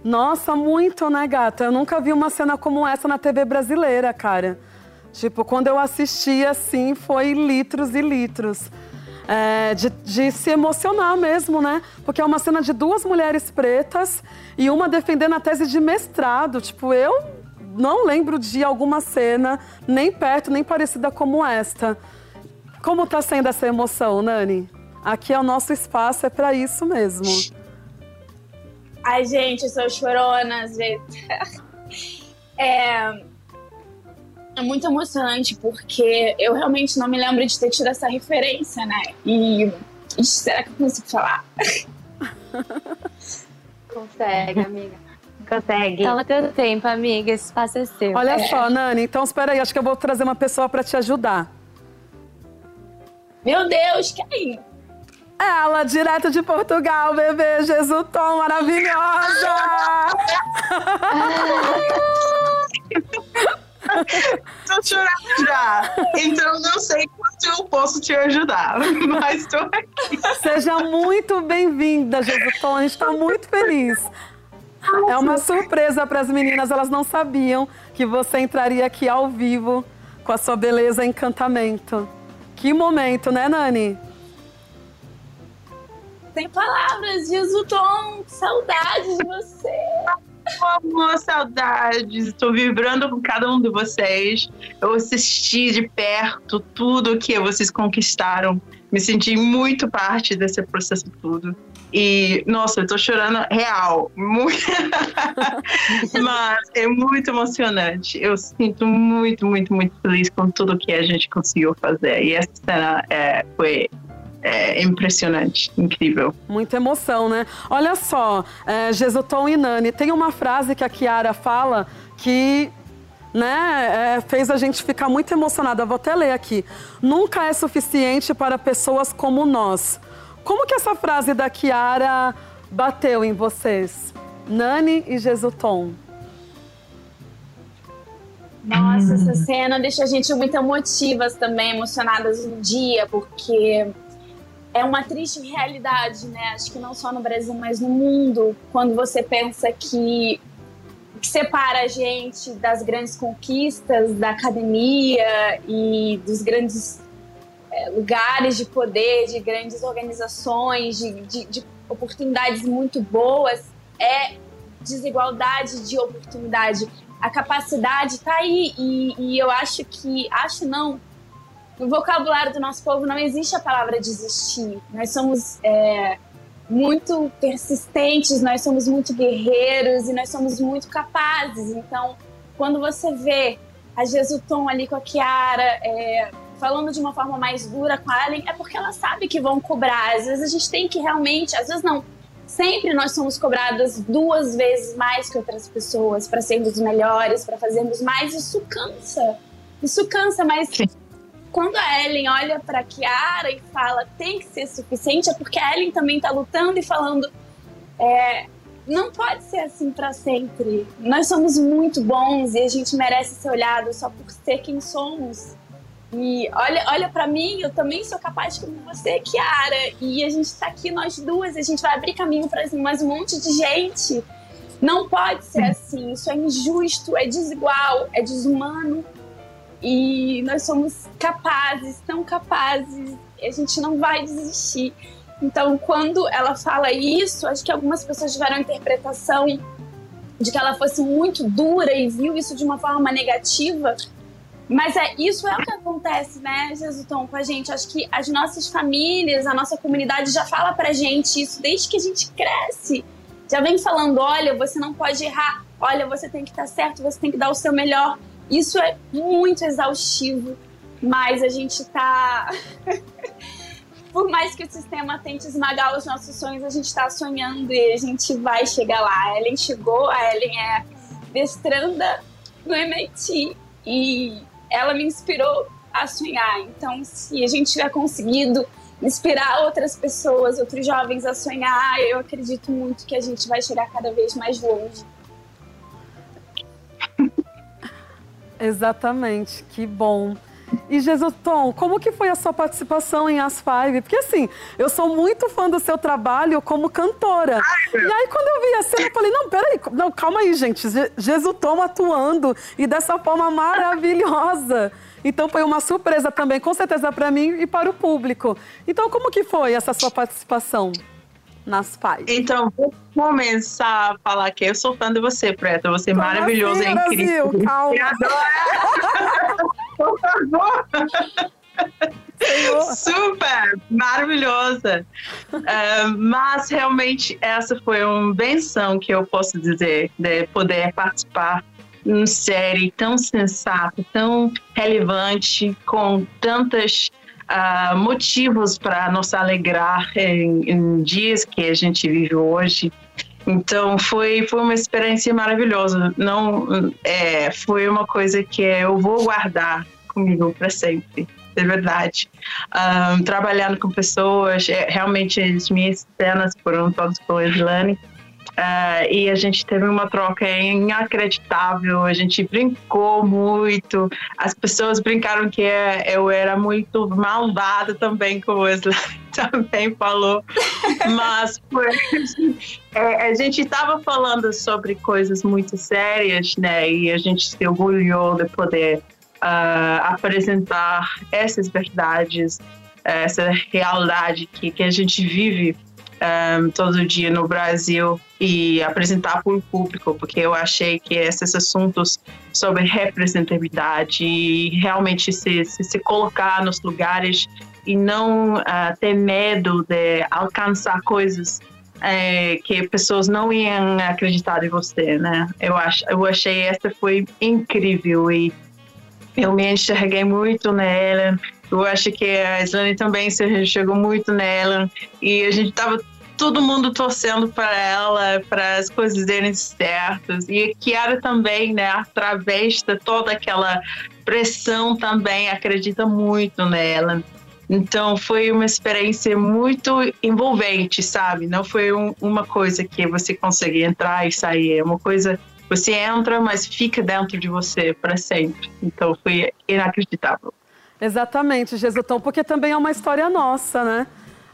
Nossa, muito, né, gata? Eu nunca vi uma cena como essa na TV brasileira, cara. Tipo, quando eu assisti assim, foi litros e litros. É, de, de se emocionar mesmo, né? Porque é uma cena de duas mulheres pretas e uma defendendo a tese de mestrado. Tipo, eu não lembro de alguma cena nem perto, nem parecida como esta. Como tá sendo essa emoção, Nani? Aqui é o nosso espaço, é pra isso mesmo. Ai, gente, eu sou chorona às vezes. É, é muito emocionante porque eu realmente não me lembro de ter tido essa referência, né? E. Será que eu consigo falar? Consegue, amiga. Consegue. Toma teu tempo, amiga. Esse espaço é seu. Olha É. só, Nani, então espera aí, acho que eu vou trazer uma pessoa pra te ajudar. Meu Deus, quem? Ela, direto de Portugal, bebê Jesutom, maravilhosa! Tô chorando já. Então não sei quanto eu posso te ajudar. Mas tô aqui. Seja muito bem-vinda, Jesutom, a gente tá muito feliz. É uma surpresa para as meninas, elas não sabiam que você entraria aqui ao vivo com a sua beleza e encantamento. Que momento, né, Nani? Sem palavras, Jesutom, que saudade de você. Amor, saudades. Estou vibrando com cada um de vocês. Eu assisti de perto tudo que vocês conquistaram. Me senti muito parte desse processo todo. E, nossa, eu tô chorando real. Muito... Mas é muito emocionante. Eu sinto muito, muito, muito feliz com tudo que a gente conseguiu fazer. E essa cena é, foi é, impressionante, incrível. Muita emoção, né? Olha só, é, Jesutom e Nani, tem uma frase que a Kiara fala que né, é, fez a gente ficar muito emocionada. Vou até ler aqui. Nunca é suficiente para pessoas como nós. Como que essa frase da Kiara bateu em vocês? Nani e Jesutom. Nossa, essa cena deixa a gente muito emotivas também, emocionadas um dia, porque é uma triste realidade, né? Acho que não só no Brasil, mas no mundo, quando você pensa que que separa a gente das grandes conquistas da academia e dos grandes lugares de poder, de grandes organizações, de, de, de oportunidades muito boas, é desigualdade de oportunidade. A capacidade está aí e, e eu acho que, acho não, no vocabulário do nosso povo não existe a palavra desistir. Nós somos é, muito persistentes, nós somos muito guerreiros e nós somos muito capazes. Então, quando você vê a Jesuton ali com a Kiara, é, falando de uma forma mais dura com a Ellen, é porque ela sabe que vão cobrar. Às vezes a gente tem que realmente, às vezes não, sempre nós somos cobradas duas vezes mais que outras pessoas para sermos melhores, para fazermos mais. Isso cansa. Isso cansa, mas Sim. quando a Ellen olha para Kiara e fala tem que ser suficiente, é porque a Ellen também está lutando e falando. É, não pode ser assim para sempre. Nós somos muito bons e a gente merece ser olhado só por ser quem somos. E olha, olha para mim, eu também sou capaz como você, Kiara. E a gente tá aqui, nós duas, a gente vai abrir caminho para mais um monte de gente. Não pode ser assim. Isso é injusto, é desigual, é desumano. E nós somos capazes, tão capazes. E a gente não vai desistir. Então, quando ela fala isso, acho que algumas pessoas tiveram a interpretação de que ela fosse muito dura e viu isso de uma forma negativa. Mas é, isso é o que acontece, né, Jesutom, com a gente. Acho que as nossas famílias, a nossa comunidade já fala pra gente isso desde que a gente cresce. Já vem falando: olha, você não pode errar, olha, você tem que estar certo, você tem que dar o seu melhor. Isso é muito exaustivo, mas a gente tá. Por mais que o sistema tente esmagar os nossos sonhos, a gente está sonhando e a gente vai chegar lá. A Ellen chegou, a Ellen é destranda no MIT e ela me inspirou a sonhar. Então, se a gente tiver conseguido inspirar outras pessoas, outros jovens a sonhar, eu acredito muito que a gente vai chegar cada vez mais longe. Exatamente, que bom. E Jesus Tom, como que foi a sua participação em As Five? Porque assim, eu sou muito fã do seu trabalho como cantora. Ai, e aí quando eu vi a cena, eu falei, não, peraí, não, calma aí, gente. Jesus Tom atuando e dessa forma maravilhosa. Então foi uma surpresa também, com certeza para mim e para o público. Então como que foi essa sua participação? nas pais. Então, vou começar a falar que eu sou fã de você, Preta. Você é maravilhoso, assim, é incrível. Brasil, calma. Por favor. Super maravilhosa. Uh, mas realmente essa foi uma benção que eu posso dizer de poder participar de uma série tão sensata, tão relevante, com tantas uh, motivos para nos alegrar em, em, dias que a gente vive hoje. Então foi foi uma experiência maravilhosa. Não é, foi uma coisa que eu vou guardar comigo para sempre. É verdade. Um, trabalhando com pessoas, é, realmente as minhas cenas foram todas com Islane. Uh, e a gente teve uma troca inacreditável, a gente brincou muito, as pessoas brincaram que eu era muito malvada também, como o Wesley também falou, mas é, a gente estava falando sobre coisas muito sérias, né, e a gente se orgulhou de poder uh, apresentar essas verdades, essa realidade que, que a gente vive um, todo dia no Brasil e apresentar para o público, porque eu achei que esses assuntos sobre representatividade e realmente se, se, se colocar nos lugares e não uh, ter medo de alcançar coisas é, que pessoas não iam acreditar em você, né? Eu, ach, eu achei essa foi incrível e eu me enxerguei muito nela. Eu acho que a Islane também se chegou muito nela e a gente tava todo mundo torcendo para ela, para as coisas darem certas. E Kiara também, né, através de toda aquela pressão também acredita muito nela. Então foi uma experiência muito envolvente, sabe? Não foi um, uma coisa que você consegue entrar e sair, é uma coisa você entra, mas fica dentro de você para sempre. Então foi inacreditável. Exatamente, Jesutão, porque também é uma história nossa, né?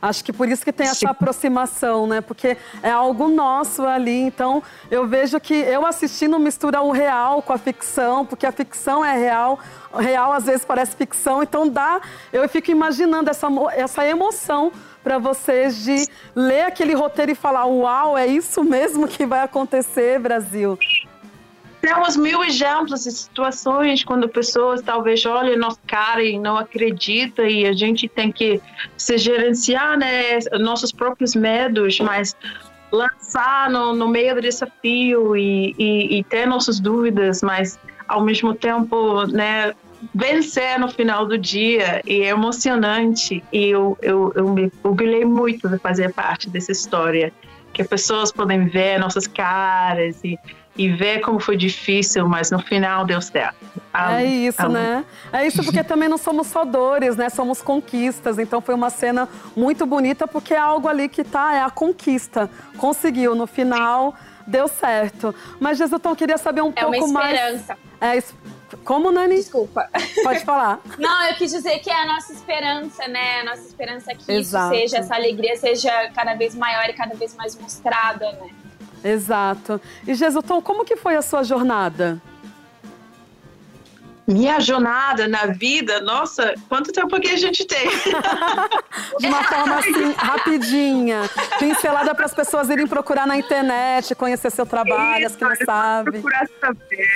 Acho que por isso que tem essa aproximação, né? Porque é algo nosso ali. Então, eu vejo que eu assistindo mistura o real com a ficção, porque a ficção é real, o real às vezes parece ficção. Então, dá. Eu fico imaginando essa, essa emoção para vocês de ler aquele roteiro e falar: Uau, é isso mesmo que vai acontecer, Brasil temos mil exemplos de situações quando pessoas talvez olhem nossa cara e não acreditam e a gente tem que se gerenciar né, nossos próprios medos, mas lançar no, no meio do desafio e, e, e, ter nossas dúvidas, mas ao mesmo tempo né, vencer no final do dia. E é emocionante. E eu, eu, eu me orgulhei muito de fazer parte dessa história que as pessoas podem ver nossas caras e e ver como foi difícil, mas no final deu certo. é isso, né? É isso porque também não somos só dores, né? Somos conquistas. Então foi uma cena muito bonita porque é algo ali que tá, é a conquista. Conseguiu, no final deu certo. Mas, Jesuton, queria saber um é pouco mais... É uma esperança. Mais... É, como, Nani? Desculpa. Pode falar. Não, eu quis dizer que é a nossa esperança, né? A nossa esperança é que Exato. isso seja, essa alegria seja cada vez maior e cada vez mais mostrada, né? Exato. E Jesuton, como que foi a sua jornada? Minha jornada na vida, nossa, quanto tempo que a gente tem? De uma forma assim, rapidinha, pincelada para as pessoas irem procurar na internet, conhecer seu trabalho, Isso, as que não sabem. Procurar saber.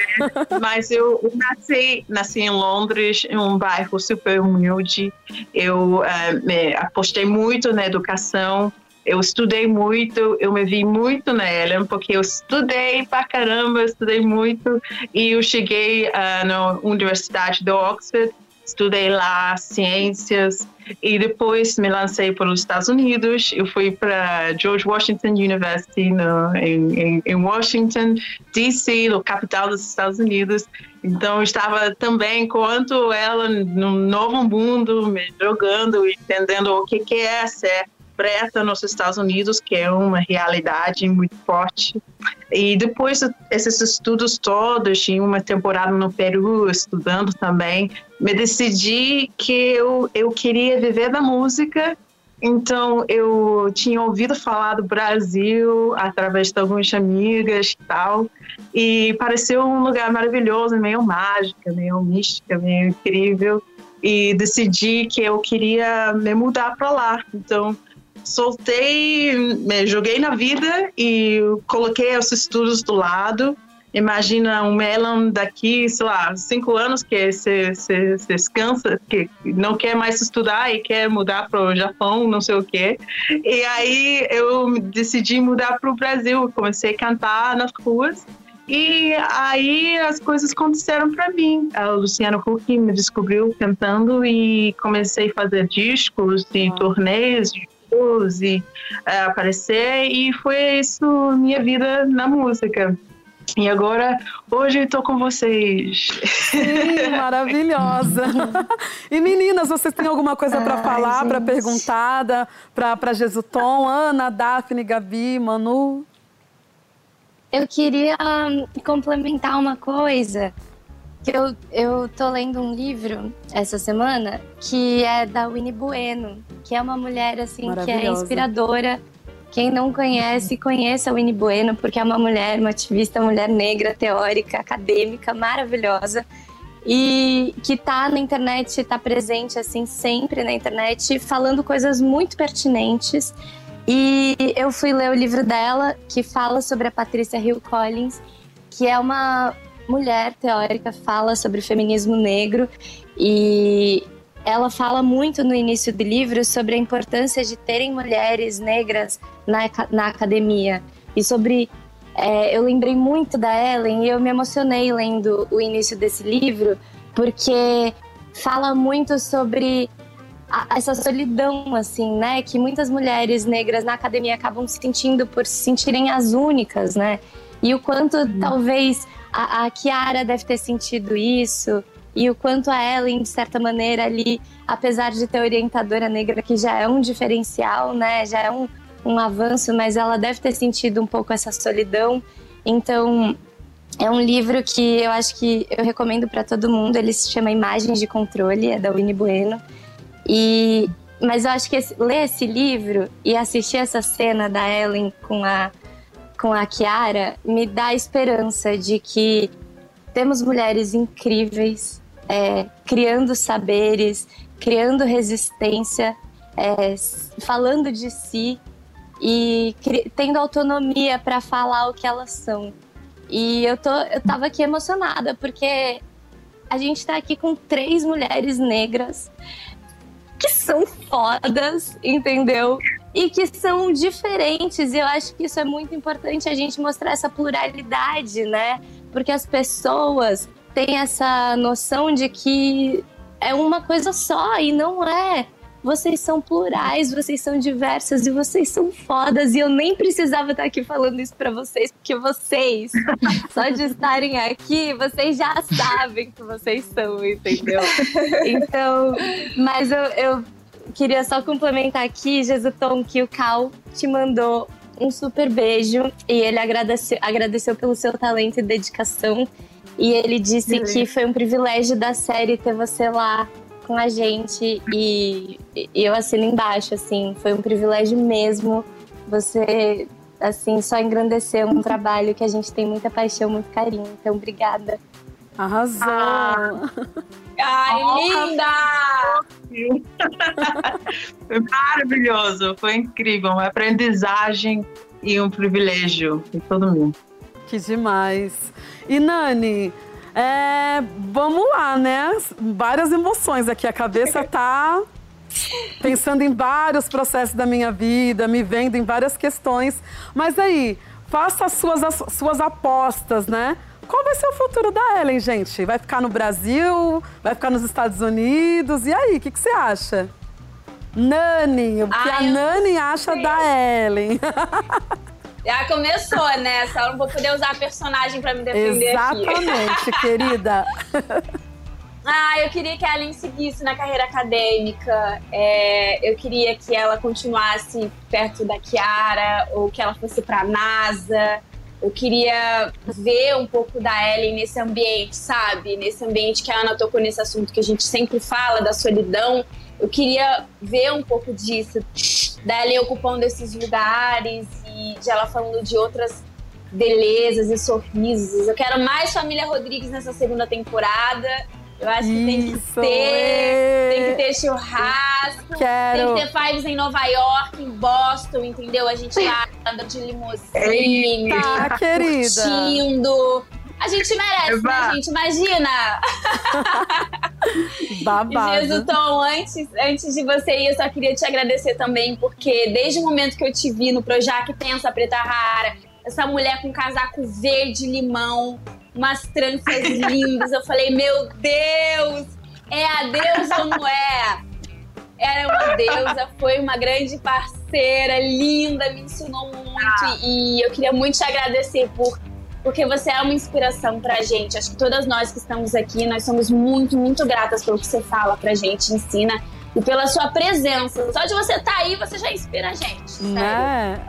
Mas eu nasci, nasci em Londres, em um bairro super humilde. Eu uh, apostei muito na educação eu estudei muito, eu me vi muito nela, porque eu estudei pra caramba, estudei muito, e eu cheguei uh, na Universidade de Oxford, estudei lá ciências, e depois me lancei para os Estados Unidos. Eu fui para George Washington University no, em, em, em, Washington, D.C., no capital dos Estados Unidos. Então, estava também, enquanto ela, no novo mundo, me jogando, entendendo o que, que é ser interpreta nos Estados Unidos, que é uma realidade muito forte. E depois esses estudos todos, em uma temporada no Peru, estudando também, me decidi que eu, eu queria viver da música. Então, eu tinha ouvido falar do Brasil através de algumas amigas e tal, e pareceu um lugar maravilhoso, meio mágica, meio mística, meio incrível e decidi que eu queria me mudar para lá. Então, soltei, me joguei na vida e coloquei os estudos do lado. Imagina um Melon daqui, sei lá, cinco anos que se, se, se descansa, que não quer mais estudar e quer mudar para o Japão, não sei o quê. E aí eu decidi mudar para o Brasil, comecei a cantar nas ruas. E aí as coisas aconteceram para mim. O Luciano Huck me descobriu cantando e comecei a fazer discos e turnês e é, aparecer e foi isso minha vida na música. E agora, hoje estou com vocês. Sim, maravilhosa. E meninas, vocês têm alguma coisa para falar, para perguntar para Jesuton, Ana, Daphne, Gabi, Manu? Eu queria hum, complementar uma coisa que eu, eu tô lendo um livro essa semana que é da Winnie Bueno, que é uma mulher assim que é inspiradora. Quem não conhece, conheça a Winnie Bueno, porque é uma mulher, uma ativista, mulher negra, teórica, acadêmica, maravilhosa. E que tá na internet, tá presente assim sempre na internet, falando coisas muito pertinentes. E eu fui ler o livro dela, que fala sobre a Patrícia Hill Collins, que é uma mulher teórica, fala sobre feminismo negro e ela fala muito no início do livro sobre a importância de terem mulheres negras na, na academia e sobre é, eu lembrei muito da Ellen e eu me emocionei lendo o início desse livro porque fala muito sobre a, essa solidão assim né que muitas mulheres negras na academia acabam se sentindo por se sentirem as únicas né e o quanto hum. talvez a, a Kiara deve ter sentido isso e o quanto a Ellen, de certa maneira, ali, apesar de ter orientadora negra, que já é um diferencial, né, já é um, um avanço, mas ela deve ter sentido um pouco essa solidão. Então, é um livro que eu acho que eu recomendo para todo mundo. Ele se chama Imagens de Controle, é da Winnie Bueno. E mas eu acho que esse- ler esse livro e assistir essa cena da Ellen com a, com a Kiara me dá esperança de que temos mulheres incríveis, é, criando saberes, criando resistência, é, falando de si e tendo autonomia para falar o que elas são. E eu, tô, eu tava aqui emocionada, porque a gente tá aqui com três mulheres negras que são fodas, entendeu? E que são diferentes. E eu acho que isso é muito importante a gente mostrar essa pluralidade, né? Porque as pessoas têm essa noção de que é uma coisa só e não é. Vocês são plurais, vocês são diversas e vocês são fodas. E eu nem precisava estar aqui falando isso pra vocês, porque vocês, só de estarem aqui, vocês já sabem que vocês são, entendeu? Então, mas eu, eu queria só complementar aqui, Jesutom, que o Cal te mandou um super beijo e ele agradeceu, agradeceu pelo seu talento e dedicação. E ele disse Beleza. que foi um privilégio da série ter você lá com a gente e, e eu assino embaixo, assim, foi um privilégio mesmo. Você, assim, só engrandeceu um trabalho que a gente tem muita paixão, muito carinho. Então, obrigada. Arrasou. Ah. Ai, linda! Foi maravilhoso, foi incrível, uma aprendizagem e um privilégio de todo mundo. Que demais. E Nani, é, vamos lá, né? Várias emoções aqui. A cabeça tá pensando em vários processos da minha vida, me vendo em várias questões. Mas aí, faça as suas, as suas apostas, né? Qual vai ser o futuro da Ellen, gente? Vai ficar no Brasil? Vai ficar nos Estados Unidos? E aí, o que, que você acha? Nani, o que Ai, a Nani acha da Ellen? Já começou, né? Só não vou poder usar a personagem pra me defender aqui. Exatamente, querida. Ah, eu queria que a Ellen seguisse na carreira acadêmica. É, eu queria que ela continuasse perto da Kiara ou que ela fosse pra NASA. Eu queria ver um pouco da Ellen nesse ambiente, sabe? Nesse ambiente que a Ana tocou nesse assunto que a gente sempre fala, da solidão. Eu queria ver um pouco disso, da Ellen ocupando esses lugares e de ela falando de outras belezas e sorrisos. Eu quero mais Família Rodrigues nessa segunda temporada. Eu acho que tem que Isso, ter. ê. Tem que ter churrasco. Quero. Tem que ter fives em Nova York, em Boston, entendeu? A gente lá andando de limusine, Tá, querida. curtindo. A gente merece, Eva. né, gente? Imagina! Babado. Jesus, Tom, antes, antes de você ir, eu só queria te agradecer também, porque desde o momento que eu te vi no Projac Pensa Preta Rara, essa mulher com casaco verde limão, umas tranças lindas, eu falei, meu Deus, é a deusa ou não é? Era uma deusa, foi uma grande parceira, linda, me ensinou muito e eu queria muito te agradecer por porque você é uma inspiração pra gente. Acho que todas nós que estamos aqui, nós somos muito, muito gratas pelo que você fala pra gente, ensina e pela sua presença. Só de você estar aí, você já inspira a gente. sério. Né?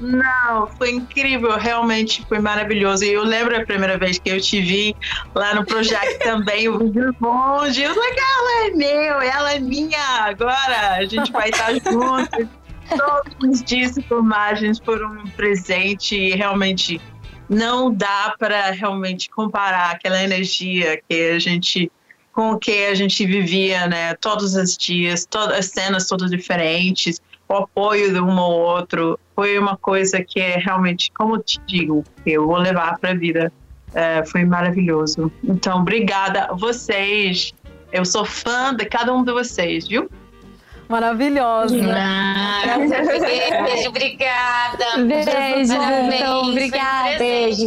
Não, foi incrível, realmente foi maravilhoso. E eu lembro a primeira vez que eu te vi lá no Projac também, eu vi de longe. Eu falei, ela é meu, ela é minha. Agora a gente vai estar juntos. Todos os dias e filmagens foram um presente e realmente não dá para realmente comparar aquela energia que a gente com o que a gente vivia, né? Todos os dias, todas as cenas todas diferentes, o apoio de um ao outro foi uma coisa que é realmente, como eu te digo, eu vou levar para a vida. É, foi maravilhoso. Então, obrigada a vocês. Eu sou fã de cada um de vocês, viu? Maravilhosa. Ah, beijo, obrigada. Beijo, Parabéns, então, obrigada. Beijo.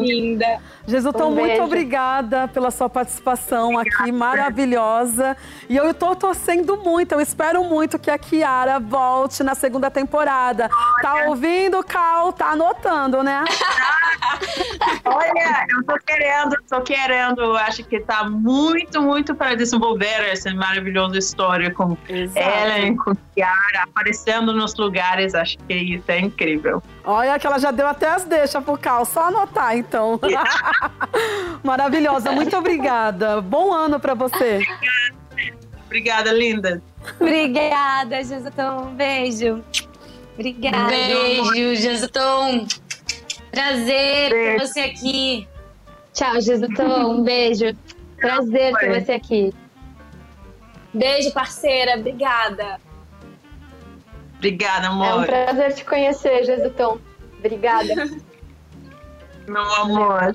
Linda. Jesutom, Um muito obrigada pela sua participação aqui, maravilhosa. E eu tô torcendo muito, eu espero muito que a Kiara volte na segunda temporada. Tá ouvindo, Cal? Tá anotando, né? Olha, eu tô querendo, tô querendo. Acho que tá muito, muito para desenvolver essa maravilhosa história com Ellen, com Kiara, aparecendo nos lugares. Acho que isso é incrível. Olha que ela já deu até as deixas pro Cal, só anotar então. Maravilhosa, muito obrigada. Bom ano pra você. Obrigada, linda. Obrigada, Jesutão. Um beijo. Obrigada. Beijo, Jesutom. Prazer ter Beijo. você aqui. Tchau, Jesutão. Um beijo. Prazer ter você aqui. Beijo, parceira. Obrigada. Obrigada, É um amor. prazer te conhecer, Jesutão. Obrigada. Meu amor.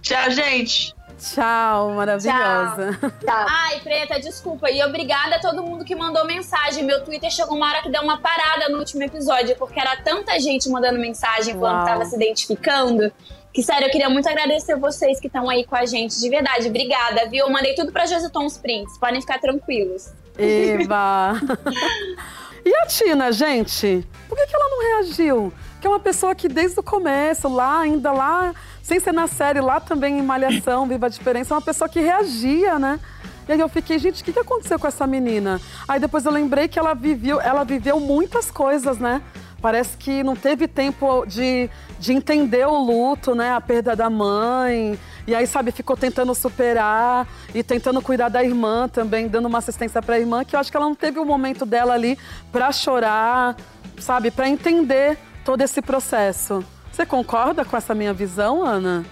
Tchau, gente. Tchau, maravilhosa. Tá. Ai, Preta, desculpa. E obrigada a todo mundo que mandou mensagem. Meu Twitter chegou uma hora que deu uma parada no último episódio, porque era tanta gente mandando mensagem falando Uau. tava se identificando. Que sério, eu queria muito agradecer vocês que estão aí com a gente. De verdade, obrigada, viu? Eu mandei tudo pra Jesutom os prints. Podem ficar tranquilos. Eba! e a Tina, gente? Por que, que ela não reagiu? Que é uma pessoa que desde o começo, lá, ainda lá, sem ser na série, lá também em Malhação, Viva a Diferença, é uma pessoa que reagia, né? E aí eu fiquei, gente, o que, que aconteceu com essa menina? Aí depois eu lembrei que ela viveu, ela viveu muitas coisas, né? Parece que não teve tempo de, de entender o luto, né? A perda da mãe. E aí, sabe, ficou tentando superar e tentando cuidar da irmã também, dando uma assistência pra irmã, que eu acho que ela não teve o momento dela ali pra chorar, sabe, pra entender todo esse processo. Você concorda com essa minha visão, Ana?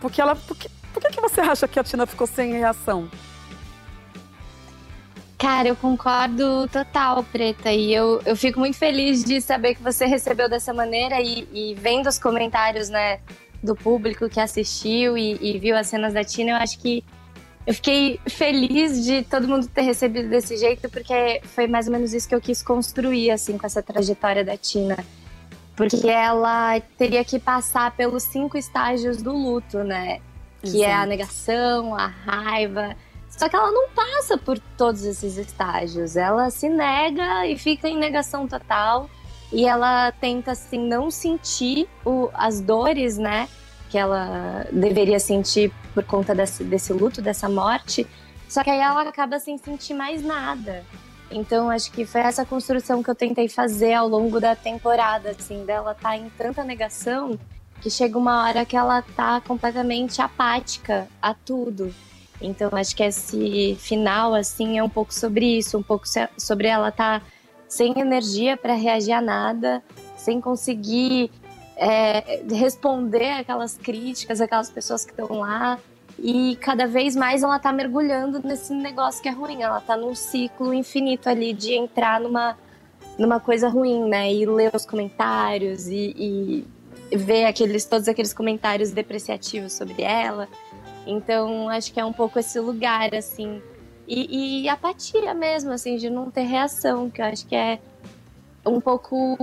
Porque ela. Por que, por que que você acha que a Tina ficou sem reação? Cara, eu concordo total, Preta. E eu, eu fico muito feliz de saber que você recebeu dessa maneira e, e vendo os comentários, né, do público que assistiu e, e viu as cenas da Tina, eu acho que eu fiquei feliz de todo mundo ter recebido desse jeito, porque foi mais ou menos isso que eu quis construir, assim, com essa trajetória da Tina. Porque ela teria que passar pelos cinco estágios do luto, né? Que é a Exato. negação, a raiva. Só que ela não passa por todos esses estágios. Ela se nega e fica em negação total. E ela tenta, assim, não sentir o- as dores, né? Que ela deveria sentir por conta desse, desse luto, dessa morte. Só que aí ela acaba sem sentir mais nada. Então, acho que foi essa construção que eu tentei fazer ao longo da temporada, assim, dela tá em tanta negação que chega uma hora que ela tá completamente apática a tudo. Então, acho que esse final, assim, é um pouco sobre isso, um pouco sobre ela tá sem energia para reagir a nada, sem conseguir é, responder aquelas críticas, aquelas pessoas que estão lá. E cada vez mais ela tá mergulhando nesse negócio que é ruim. Ela tá num ciclo infinito ali de entrar numa, numa coisa ruim, né? E ler os comentários e, e ver aqueles, todos aqueles comentários depreciativos sobre ela. Então, acho que é um pouco esse lugar, assim. E, e apatia mesmo, assim, de não ter reação, que eu acho que é um pouco.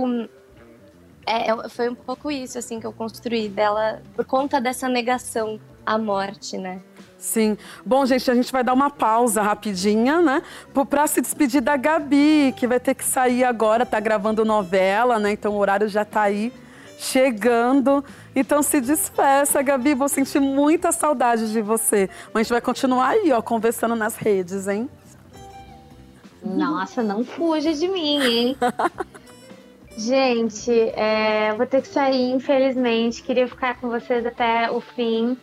É, é- foi um pouco isso, assim, que eu construí dela por conta dessa negação à morte, né? Sim. Bom, gente, a gente vai dar uma pausa rapidinha, né? Pra se despedir da Gabi, que vai ter que sair agora, tá gravando novela, né? Então o horário já tá aí chegando. Então se despeça, Gabi. Vou sentir muita saudade de você. Mas a gente vai continuar aí, ó, conversando nas redes, hein? Nossa, não fuja de mim, hein? Gente, é, vou ter que sair, infelizmente. Queria ficar com vocês até o fim,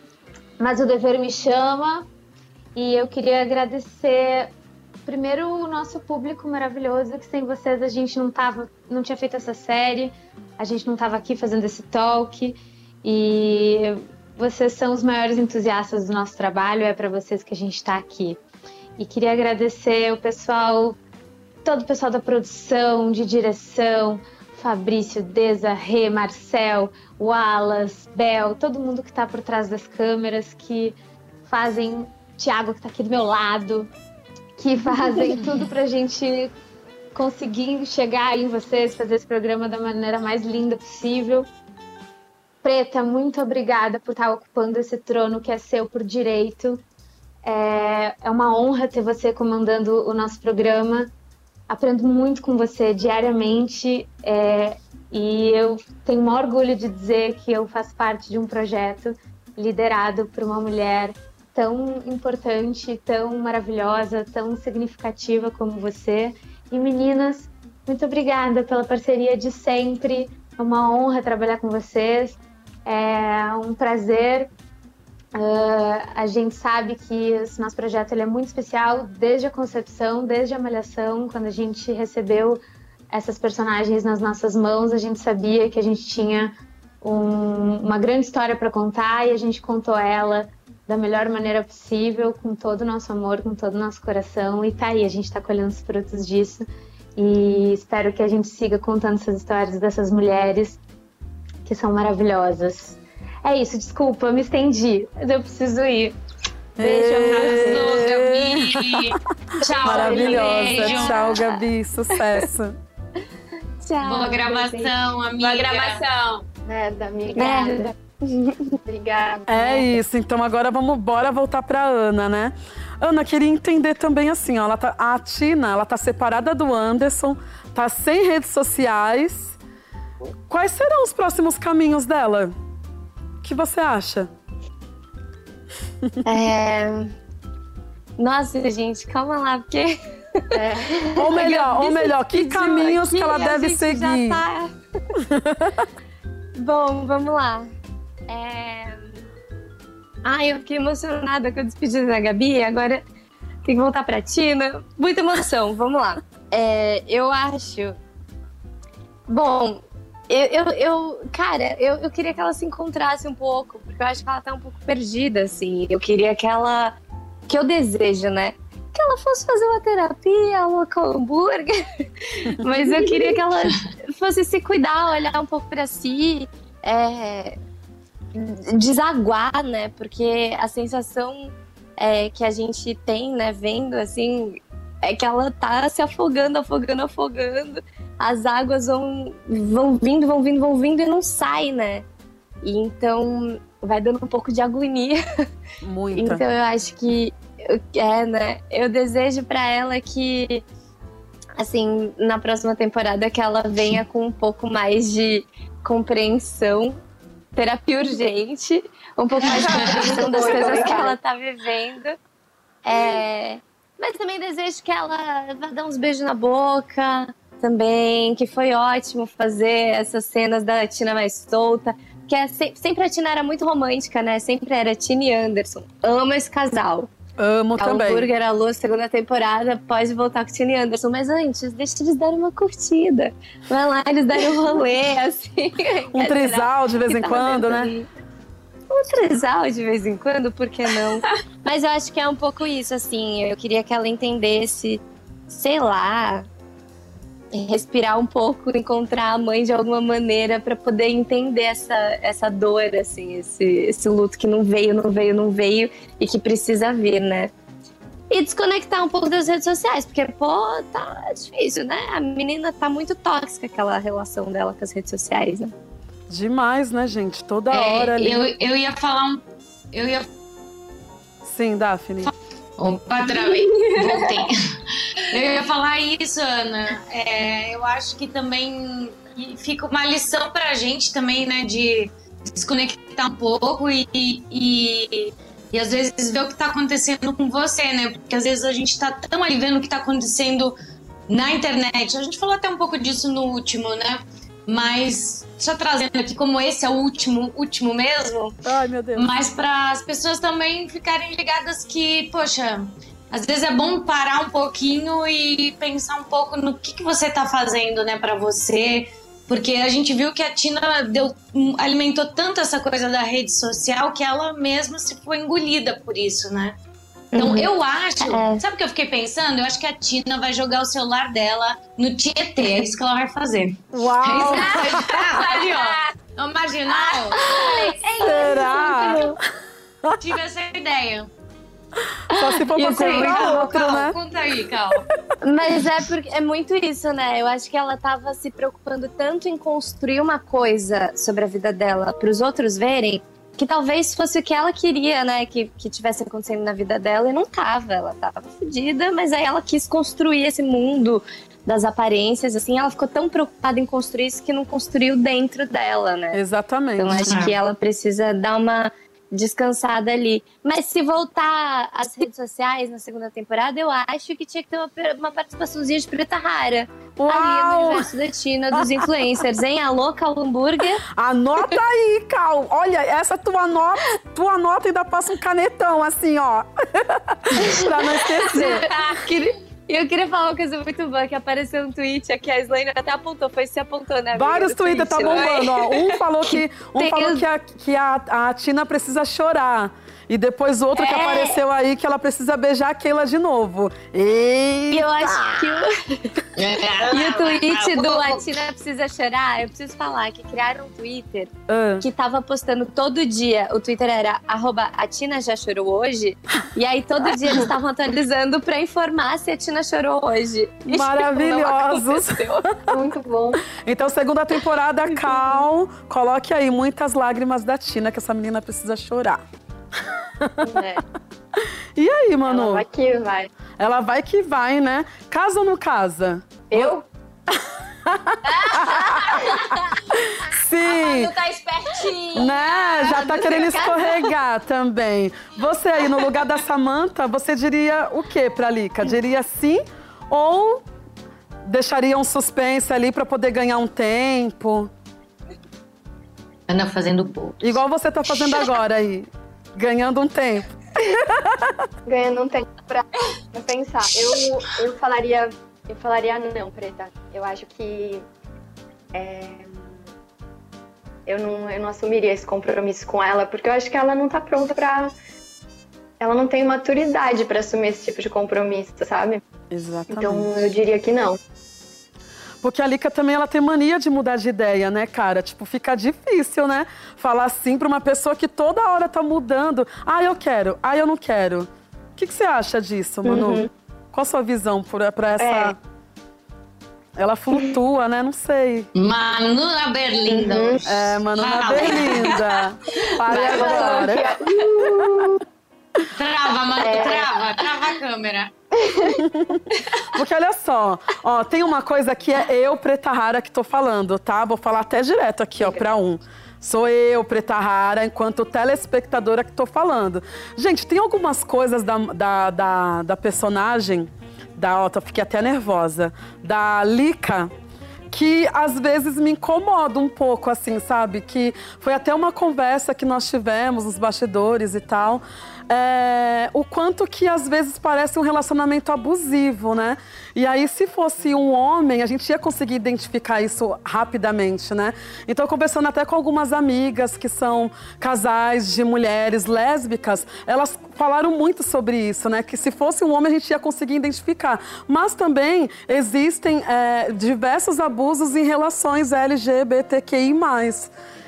mas o dever me chama e eu queria agradecer primeiro o nosso público maravilhoso, que sem vocês a gente não tava, não tinha feito essa série, a gente não estava aqui fazendo esse talk e vocês são os maiores entusiastas do nosso trabalho, é para vocês que a gente está aqui. E queria agradecer o pessoal, todo o pessoal da produção, de direção, Fabrício, Deza, Rê, Marcel, Wallace, Bel, todo mundo que está por trás das câmeras, que fazem, Thiago que está aqui do meu lado, que fazem tudo pra gente conseguir chegar em vocês, fazer esse programa da maneira mais linda possível. Preta, muito obrigada por estar ocupando esse trono que é seu por direito. É, é uma honra ter você comandando o nosso programa. Aprendo muito com você diariamente é, e eu tenho um orgulho de dizer que eu faço parte de um projeto liderado por uma mulher tão importante, tão maravilhosa, tão significativa como você. E meninas, muito obrigada pela parceria de sempre. É uma honra trabalhar com vocês. É um prazer Uh, a gente sabe que esse nosso projeto ele é muito especial desde a concepção, desde a malhação, quando a gente recebeu essas personagens nas nossas mãos, a gente sabia que a gente tinha um, uma grande história para contar e a gente contou ela da melhor maneira possível, com todo o nosso amor, com todo o nosso coração. E tá aí, a gente está colhendo os frutos disso. E espero que a gente siga contando essas histórias dessas mulheres que são maravilhosas. É isso, desculpa, me estendi, mas eu preciso ir. Beijo, arrasou, Gabi. Tchau, Maravilhosa. beijo. Tchau, Gabi. Sucesso. Tchau. Boa gravação, amiga. Boa gravação. Nada, amiga. Merda. Obrigada. É isso. Então agora vamos bora voltar pra Ana, né? Ana, queria entender também assim, ó, ela tá, a Tina, ela tá separada do Anderson, tá sem redes sociais. Quais serão os próximos caminhos dela? O que você acha? É... Nossa, gente, calma lá, porque. Ou melhor, ou melhor, que caminhos que ela deve seguir? tá- Bom, vamos lá. É... Ai, eu fiquei emocionada com a despedida da Gabi, agora tem que voltar pra Tina. Muita emoção, vamos lá. É, eu acho. Bom, eu, eu, eu- cara, eu, eu queria que ela se encontrasse um pouco, porque eu acho que ela tá um pouco perdida, assim. Eu queria que ela. Que eu desejo, né? Que ela fosse fazer uma terapia, alocar um hambúrguer. Mas eu queria que ela fosse se cuidar, olhar um pouco pra si, é, desaguar, né? Porque a sensação é, que a gente tem, né, vendo assim, é que ela tá se afogando, afogando, afogando. As águas vão, vão vindo, vão vindo, vão vindo e não sai, né? E então vai dando um pouco de agonia. Muita. Então eu acho que é, né? Eu desejo pra ela que assim, na próxima temporada que ela venha com um pouco mais de compreensão, terapia urgente, um pouco mais de compreensão das coisas que ela tá vivendo. É, mas também desejo que ela vá dar uns beijos na boca também, que foi ótimo fazer essas cenas da Tina mais solta. Que é se- sempre a Tina era muito romântica, né? Sempre era Tina e Anderson. Amo esse casal. Amo A também. Hambúrguer Alô, segunda temporada, pode voltar com Tina e Anderson. Mas antes, deixa eles darem uma curtida. Vai lá, eles darem um rolê, assim. Um trisal de vez em quando, né? ali. Um trisal de vez em quando, por que não? Mas eu acho que é um pouco isso, assim. Eu queria que ela entendesse, sei lá, respirar um pouco, encontrar a mãe de alguma maneira pra poder entender essa, essa dor, assim, esse, esse luto que não veio, não veio, não veio e que precisa vir, né? E desconectar um pouco das redes sociais, porque, pô, tá difícil, né? A menina tá muito tóxica, aquela relação dela com as redes sociais, né? Demais, né, gente? Toda É, hora ali. eu, eu ia falar um. Eu ia. Sim, Daphne. Opa, travei. Voltei. Eu ia falar isso, Ana. É, eu acho que também fica uma lição pra gente também, né? De desconectar um pouco e, e, e às vezes ver o que tá acontecendo com você, né? Porque às vezes a gente tá tão ali vendo o que tá acontecendo na internet. A gente falou até um pouco disso no último, né? Mas só trazendo aqui como esse é o último, último mesmo, Ai, meu Deus. mas para as pessoas também ficarem ligadas que, poxa, às vezes é bom parar um pouquinho e pensar um pouco no que, que você tá fazendo, né, para você. Porque a gente viu que a Tina deu, alimentou tanto essa coisa da rede social que ela mesma se foi engolida por isso, né? Então Uhum. eu acho, É. sabe o que eu fiquei pensando? Eu acho que a Tina vai jogar o celular dela no Tietê, é isso que ela vai fazer. Uau! Ali, ó. No marginal, Será? tive essa ideia. Só se for pra muito comprar Cal, outro, Cal, né? Conta aí, Cal. Mas é porque é muito isso, né? Eu acho que ela tava se preocupando tanto em construir uma coisa sobre a vida dela para os outros verem, que talvez fosse o que ela queria, né? Que, que tivesse acontecendo na vida dela e não tava. Ela tava fodida, mas aí ela quis construir esse mundo das aparências, assim. Ela ficou tão preocupada em construir isso que não construiu dentro dela, né? Exatamente. Então acho Ah. que ela precisa dar uma descansada ali. Mas se voltar às redes sociais na segunda temporada, eu acho que tinha que ter uma, uma participaçãozinha de Preta Rara. Ali no Uau! universo da Tina, dos influencers, hein? Alô, Cal Hambúrguer. Anota aí, Cal. Olha, essa tua nota, tua nota ainda passa um canetão, assim, ó. pra não esquecer. E eu queria falar uma coisa muito boa, que apareceu um tweet aqui, a Slane até apontou, foi se apontou, né? Vários Twitter tá né? bombando, ó. Um falou que, um Tem- falou que, a, que a, a Tina precisa chorar. E depois outro que É. apareceu aí que ela precisa beijar a Keila de novo. E Eita! eu acho que o, e o tweet do A Tina Precisa Chorar, eu preciso falar que criaram um Twitter Ah, que tava postando todo dia. O Twitter era arroba a Tina já chorou hoje. E aí todo dia eles estavam atualizando pra informar se a Tina chorou hoje. E Maravilhosos. não aconteceu. Muito bom. Então, segunda temporada, Cal, coloque aí muitas lágrimas da Tina, que essa menina precisa chorar. É. E aí, Ela Manu? vai que vai. Ela vai que vai, né? Casa ou não casa? Eu? Sim! Tu tá espertinho. Né? Já tá querendo escorregar também. Você aí, no lugar da Samantha, você diria o quê pra Lica? Diria sim ou deixaria um suspense ali pra poder ganhar um tempo? Ana fazendo bolo. Igual você tá fazendo agora aí, ganhando um tempo. Ganhando um tempo pra, pensar. Eu, eu falaria. Eu falaria não, Preta. Eu acho que. é, eu, não, eu não assumiria esse compromisso com ela, porque eu acho que ela não tá pronta pra. Ela não tem maturidade pra assumir esse tipo de compromisso, sabe? Exatamente. Então eu diria que não. Porque a Lica também ela tem mania de mudar de ideia, né, cara? Tipo, fica difícil, né? Falar assim pra uma pessoa que toda hora tá mudando. Ah, eu quero. Ah, eu não quero. O que, que você acha disso, Manu? Uhum. Qual a sua visão pra essa. É. Ela flutua, né? Não sei. Manu na Berlinda. hoje. É, Manu na Ah, Berlinda. Para agora. Trava, Manu, É. trava, trava a câmera. Porque olha só, ó, tem uma coisa que é eu, Preta Rara, que tô falando, tá? Vou falar até direto aqui, ó, pra um. Sou eu, Preta Rara, enquanto telespectadora que tô falando. Gente, tem algumas coisas da, da, da, da personagem, da, tô- fiquei até nervosa, da Lica, que às vezes me incomoda um pouco, assim, sabe? Que foi até uma conversa que nós tivemos nos bastidores e tal. É, o quanto que às vezes parece um relacionamento abusivo, né? E aí, se fosse um homem, a gente ia conseguir identificar isso rapidamente, né? Então, conversando até com algumas amigas que são casais de mulheres lésbicas, elas falaram muito sobre isso, né? Que se fosse um homem, a gente ia conseguir identificar. Mas também existem é, diversos abusos em relações LGBTQI.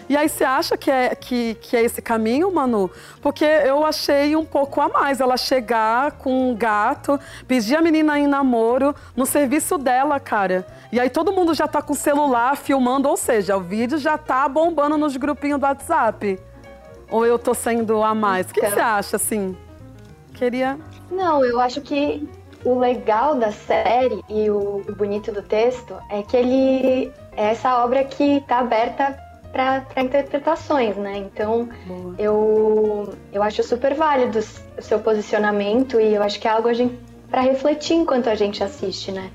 E aí você acha que é, que, que é esse caminho, Manu? Porque eu achei um pouco a mais ela chegar com um gato, pedir a menina em namoro no serviço dela, cara. E aí todo mundo já tá com o celular filmando, ou seja, o vídeo já tá bombando nos grupinhos do WhatsApp. Ou eu tô sendo a mais? O que que Então. você acha, assim? Queria. Não, eu acho que o legal da série e o o bonito do texto é que ele é essa obra que tá aberta para interpretações, né? Então Boa. eu, eu acho super válido o seu posicionamento e eu acho que é algo a gente para refletir enquanto a gente assiste, né?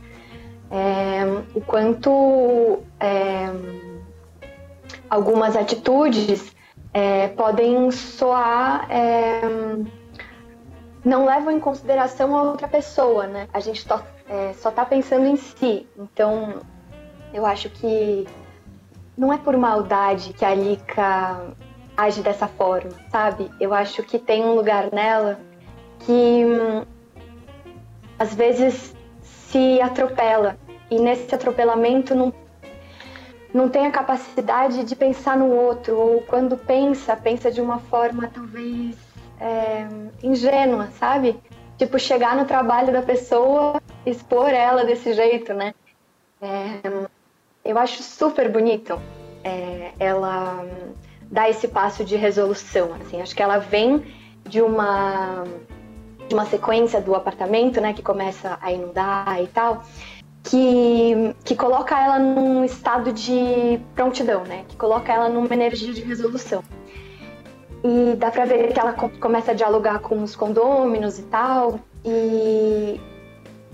É, o quanto é, algumas atitudes é, podem soar é, não levam em consideração a outra pessoa, né? A gente tó- é, só tá pensando em si. Então, eu acho que não é por maldade que a Lika age dessa forma, sabe? Eu acho que tem um lugar nela que hum, às vezes se atropela e nesse atropelamento não não tem a capacidade de pensar no outro ou quando pensa pensa de uma forma talvez é, ingênua, sabe? Tipo chegar no trabalho da pessoa, expor ela desse jeito, né? É, eu acho super bonito é, ela dar esse passo de resolução, assim. Acho que ela vem de uma de uma sequência do apartamento, né, que começa a inundar e tal, que que coloca ela num estado de prontidão, né, que coloca ela numa energia de resolução. E dá pra ver que ela co- começa a dialogar com os condôminos e tal. E,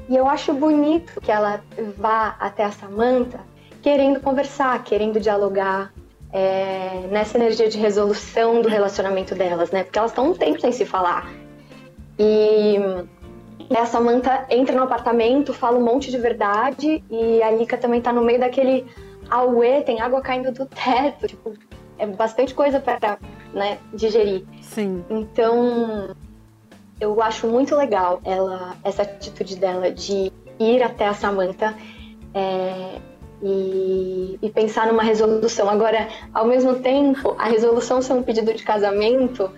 e eu acho bonito que ela vá até a Samantha querendo conversar, querendo dialogar. é, nessa energia de resolução do relacionamento delas, né? Porque elas estão um tempo sem se falar. E a Samantha entra no apartamento, fala um monte de verdade, e a Lika também tá no meio daquele auê, tem água caindo do teto, tipo, é bastante coisa para né, digerir. Sim. Então, eu acho muito legal ela, essa atitude dela de ir até a Samantha é, e, e pensar numa resolução. Agora, ao mesmo tempo, a resolução ser um pedido de casamento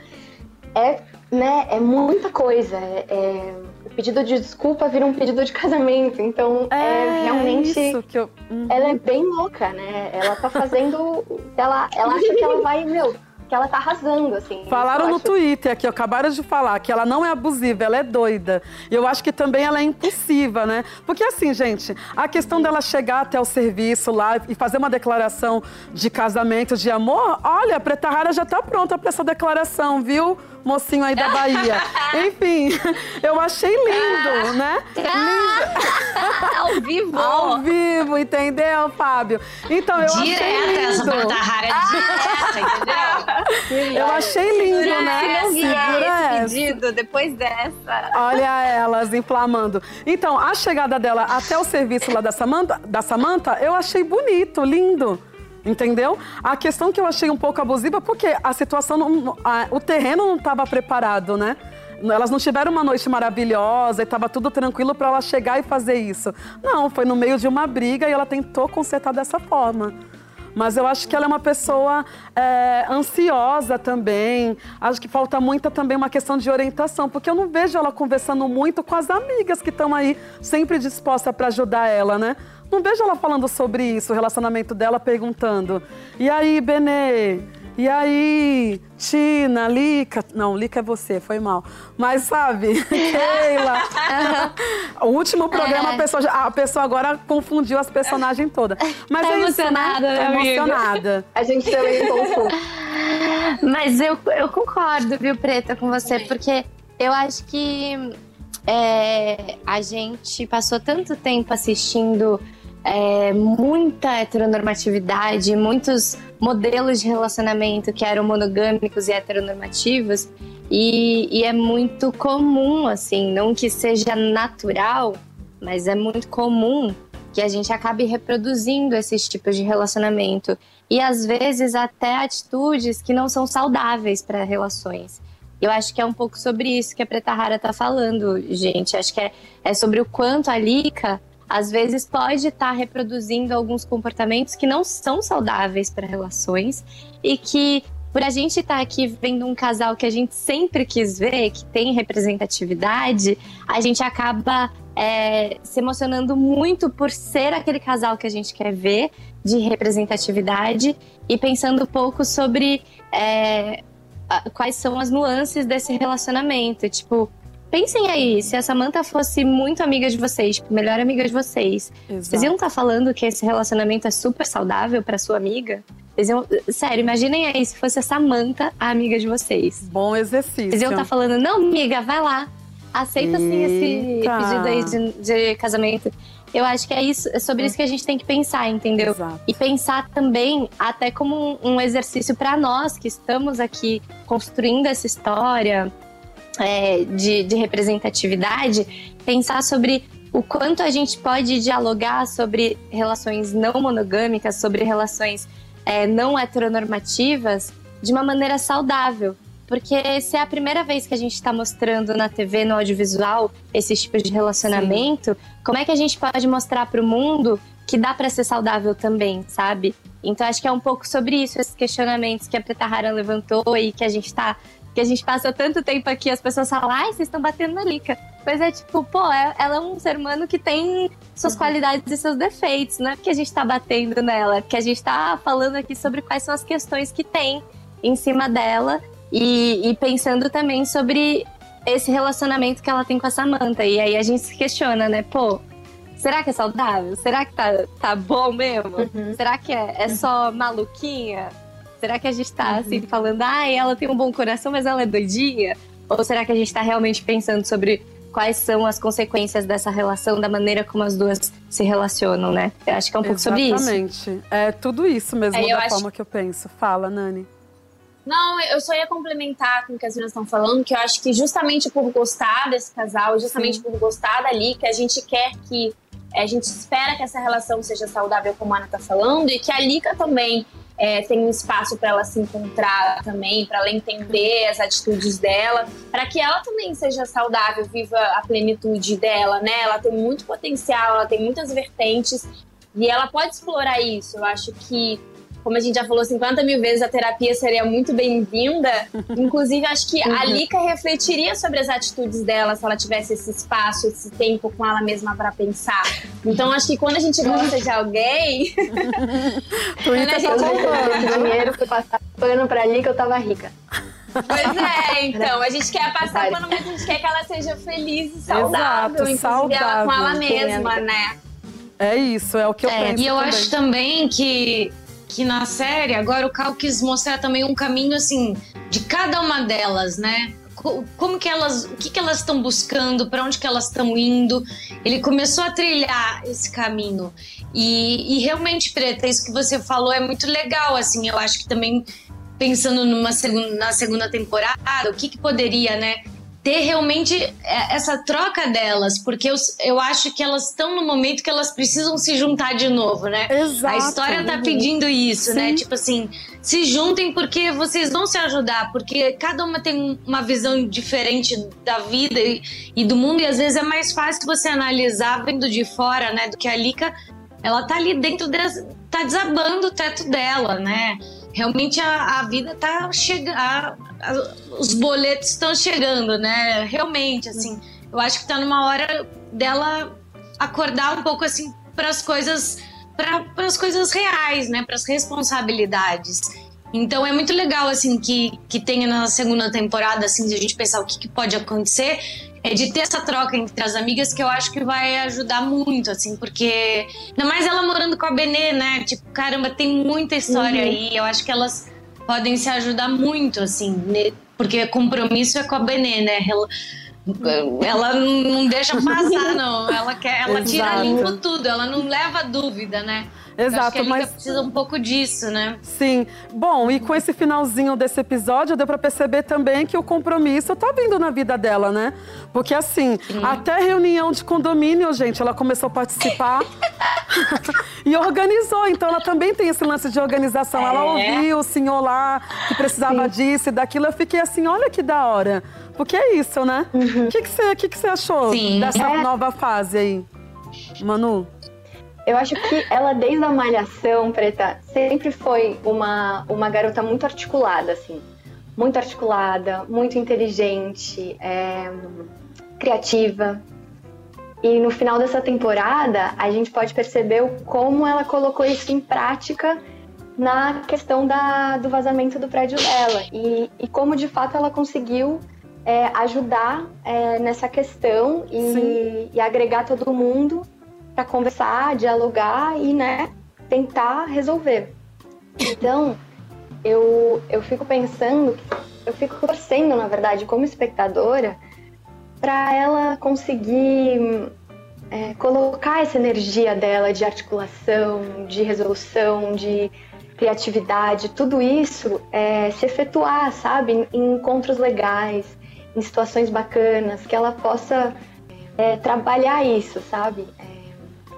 é, né, é muita coisa. É, é- o pedido de desculpa vira um pedido de casamento. Então, é, realmente. isso que eu. Uhum. Ela é bem louca, né? Ela tá fazendo. ela, ela acha que ela vai, meu, que ela tá arrasando, assim. Falaram no acho- Twitter aqui, acabaram de falar que ela não é abusiva, ela é doida. E eu acho que também ela é impulsiva, né? Porque assim, gente, a questão dela chegar até o serviço lá e fazer uma declaração de casamento, de amor, olha, a Preta Rara já tá pronta pra essa declaração, viu? Mocinho aí da Bahia. Enfim, eu achei lindo, né? Ao vivo! Ao vivo, entendeu, Fábio? Então, eu achei Direta, essa lindo. Preta Rara é direta, entendeu? Eu achei lindo, né? Se não vier Segura esse essa. pedido depois dessa. Olha elas inflamando. Então, a chegada dela até o serviço lá da Samanta, da Samantha, eu achei bonito, lindo. Entendeu? A questão que eu achei um pouco abusiva, porque a situação, não- a- o terreno não estava preparado, né? Elas não tiveram uma noite maravilhosa e estava tudo tranquilo para ela chegar e fazer isso. Não, foi no meio de uma briga e ela tentou consertar dessa forma. Mas eu acho que ela é uma pessoa é, ansiosa também. Acho que falta muita também uma questão de orientação, porque eu não vejo ela conversando muito com as amigas que estão aí sempre dispostas para ajudar ela, né? Não vejo ela falando sobre isso, o relacionamento dela, perguntando: e aí, Benê? E aí, Tina, Lica. Não, Lica é você, foi mal. Mas sabe, Keila. o último programa, a, pessoa, a pessoa agora confundiu as personagens todas. Mas Tá é isso, né? emocionada, Tá emocionada. A gente também confunde. Mas eu, eu concordo, viu, Preta, com você, porque eu acho que é, a gente passou tanto tempo assistindo é, muita heteronormatividade, muitos modelos de relacionamento que eram monogâmicos e heteronormativos, e, e é muito comum, assim, não que seja natural, mas é muito comum que a gente acabe reproduzindo esses tipos de relacionamento e às vezes até atitudes que não são saudáveis para relações. Eu acho que é um pouco sobre isso que a Preta Rara tá falando, gente. Acho que é, é sobre o quanto a Lika às vezes pode estar reproduzindo alguns comportamentos que não são saudáveis para relações e que por a gente estar aqui vendo um casal que a gente sempre quis ver, que tem representatividade, a gente acaba é, se emocionando muito por ser aquele casal que a gente quer ver de representatividade e pensando um pouco sobre é, quais são as nuances desse relacionamento. Tipo, pensem aí, se a Samantha fosse muito amiga de vocês, melhor amiga de vocês, vocês iam estar falando que esse relacionamento é super saudável para sua amiga? Vocês iam, sério, imaginem aí se fosse a Samantha a amiga de vocês. Bom exercício. Vocês iam estar falando, não, amiga, vai lá. Aceita sim esse pedido aí de, de casamento. Eu acho que é isso, é sobre isso que a gente tem que pensar, entendeu? Exato. E pensar também até como um, um exercício para nós que estamos aqui construindo essa história é, de, de representatividade, pensar sobre o quanto a gente pode dialogar sobre relações não monogâmicas, sobre relações é, não heteronormativas de uma maneira saudável. Porque se é a primeira vez que a gente está mostrando na TV, no audiovisual, esses tipos de relacionamento, como é que a gente pode mostrar para o mundo que dá para ser saudável também, sabe? Então acho que é um pouco sobre isso, esses questionamentos que a Preta Rara levantou e que a gente tá. Que a gente passa tanto tempo aqui, as pessoas falam, ai, vocês estão batendo na Lica. Pois é, tipo, pô, é- ela é um ser humano que tem suas qualidades e seus defeitos. Não é porque a gente tá batendo nela, é porque a gente tá falando aqui sobre quais são as questões que tem em cima dela e, e pensando também sobre esse relacionamento que ela tem com a Samantha. E aí a gente se questiona, né? Pô, será que é saudável? Será que tá, tá bom mesmo? Será que é, é só maluquinha? Será que a gente tá assim falando, ah, ela tem um bom coração, mas ela é doidinha? Ou será que a gente tá realmente pensando sobre quais são as consequências dessa relação, da maneira como as duas se relacionam, né? Eu acho que é um pouco sobre isso. Exatamente. É tudo isso mesmo, É, da acho- forma que eu penso. Fala, Nani. Não, eu só ia complementar com o que as meninas estão falando, que eu acho que justamente por gostar desse casal, justamente por gostar dali, que a gente quer que. A gente espera que essa relação seja saudável, como a Ana tá falando, e que a Lika também é, tenha um espaço para ela se encontrar também, para ela entender as atitudes dela, para que ela também seja saudável, viva a plenitude dela, né? Ela tem muito potencial, ela tem muitas vertentes e ela pode explorar isso. Eu acho que como a gente já falou 50 mil vezes, a terapia seria muito bem-vinda. Inclusive, acho que a Lika refletiria sobre as atitudes dela se ela tivesse esse espaço, esse tempo com ela mesma para pensar. Então, acho que quando a gente gosta de alguém, Ela tá já- bombando. dinheiro pra passar pano pra que eu tava rica. pois é, então, a gente quer passar pano, mas a gente quer que ela seja feliz e saudável, Exato, inclusive ela com ela saudável. mesma, né? É isso, é o que eu É, penso e eu também. acho também que, que na série, agora o Cal quis mostrar também um caminho, assim, de cada uma delas, né? Co- Como que elas, o que que elas estão buscando, para onde que elas estão indo. Ele começou a trilhar esse caminho. E, e realmente, Preta, isso que você falou é muito legal, assim, eu acho que também pensando numa segunda, na segunda temporada, o que que poderia, né? Ter realmente é, essa troca delas, porque eu, eu acho que elas estão no momento que elas precisam se juntar de novo, né? Exato. A história tá pedindo isso, né? Sim. Tipo assim, se juntem porque vocês vão se ajudar, porque cada uma tem uma visão diferente da vida e, e do mundo, e às vezes é mais fácil você analisar vendo de fora, né? Do que a Lika, ela tá ali dentro dessa. tá desabando o teto dela, né? Realmente a, a vida tá chegando. Os boletos estão chegando, né? Realmente, assim. Eu acho que tá numa hora dela acordar um pouco assim para as coisas para as coisas reais, né, para as responsabilidades. Então é muito legal assim que que tenha na segunda temporada assim de a gente pensar o que, que pode acontecer, é de ter essa troca entre as amigas que eu acho que vai ajudar muito assim, porque ainda mais ela morando com a Benê, né? Tipo, caramba, tem muita história aí. Eu acho que elas podem se ajudar muito assim, né? porque compromisso é com a Benê, né? Ela, ela não deixa passar, não. Ela quer, ela tira limpo tudo, ela não leva dúvida, né? Exato, a mas precisa um pouco disso, né? Sim. Bom, e com esse finalzinho desse episódio, deu pra perceber também que o compromisso tá vindo na vida dela, né? Porque assim, até reunião de condomínio, gente, ela começou a participar e organizou. Então ela também tem esse lance de organização. Ela ouviu o senhor lá que precisava disso e daquilo. Eu fiquei assim, olha que da hora. Porque é isso, né? O que, que, você, que, que você achou Sim. dessa É. nova fase aí, Manu? Eu acho que ela, desde a Malhação, Preta, sempre foi uma, uma garota muito articulada, assim. Muito articulada, muito inteligente, é, criativa. E no final dessa temporada, a gente pode perceber como ela colocou isso em prática na questão da, do vazamento do prédio dela. E, e como, de fato, ela conseguiu é, ajudar é, nessa questão e, e agregar todo mundo para conversar, dialogar e, né, tentar resolver. Então, eu, eu fico pensando, eu fico torcendo, na verdade, como espectadora, para ela conseguir é, colocar essa energia dela de articulação, de resolução, de criatividade, tudo isso é, se efetuar, sabe, em, encontros legais, em situações bacanas, que ela possa é, trabalhar isso, sabe?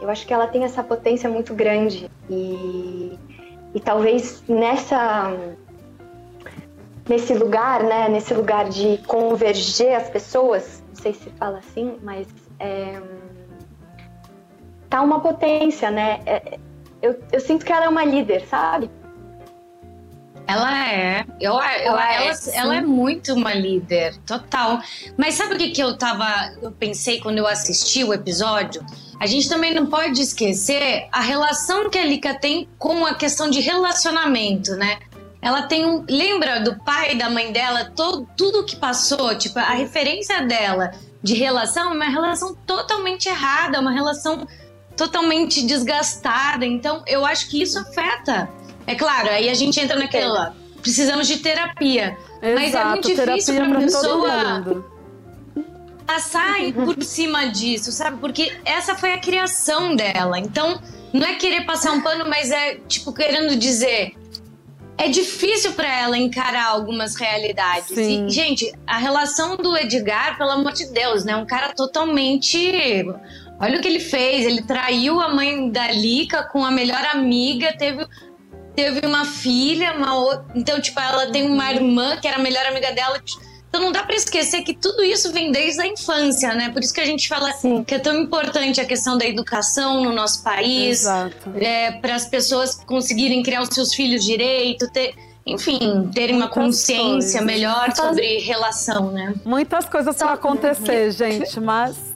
É, eu acho que ela tem essa potência muito grande e, e talvez nessa nesse lugar, né, nesse lugar de converger as pessoas, não sei se fala assim, mas é, tá uma potência, né? É, eu, eu sinto que ela é uma líder, sabe? Ela é. Eu, eu- Ela é, ela, sim. ela é muito uma líder, total. Mas sabe o que, que eu tava. Eu pensei quando eu assisti o episódio? A gente também não pode esquecer a relação que a Lika tem com a questão de relacionamento, né? Ela tem um. Lembra do pai e da mãe dela, todo, tudo que passou? Tipo, a referência dela de relação é uma relação totalmente errada, uma relação totalmente desgastada. Então, eu acho que isso afeta. É claro, aí a gente entra naquela. precisamos de terapia. Mas é muito Exato, difícil pra todo pessoa. Passar por cima disso, sabe? Porque essa foi a criação dela. Então, não é querer passar um pano, mas é tipo querendo dizer é difícil para ela encarar algumas realidades. Sim. E, gente, a relação do Edgar, pelo amor de Deus, né? Um cara totalmente. Olha o que ele fez. Ele traiu a mãe da Lica com a melhor amiga, teve. Teve uma filha, uma outra. Então, tipo, ela tem uma irmã que era a melhor amiga dela. Então não dá pra esquecer que tudo isso vem desde a infância, né? Por isso que a gente fala Sim. que é tão importante a questão da educação no nosso país Exato. é, para as pessoas conseguirem criar os seus filhos direito, ter, enfim, terem uma Muitas consciência coisas. melhor sobre relação, né? Muitas coisas pra acontecer, gente, mas.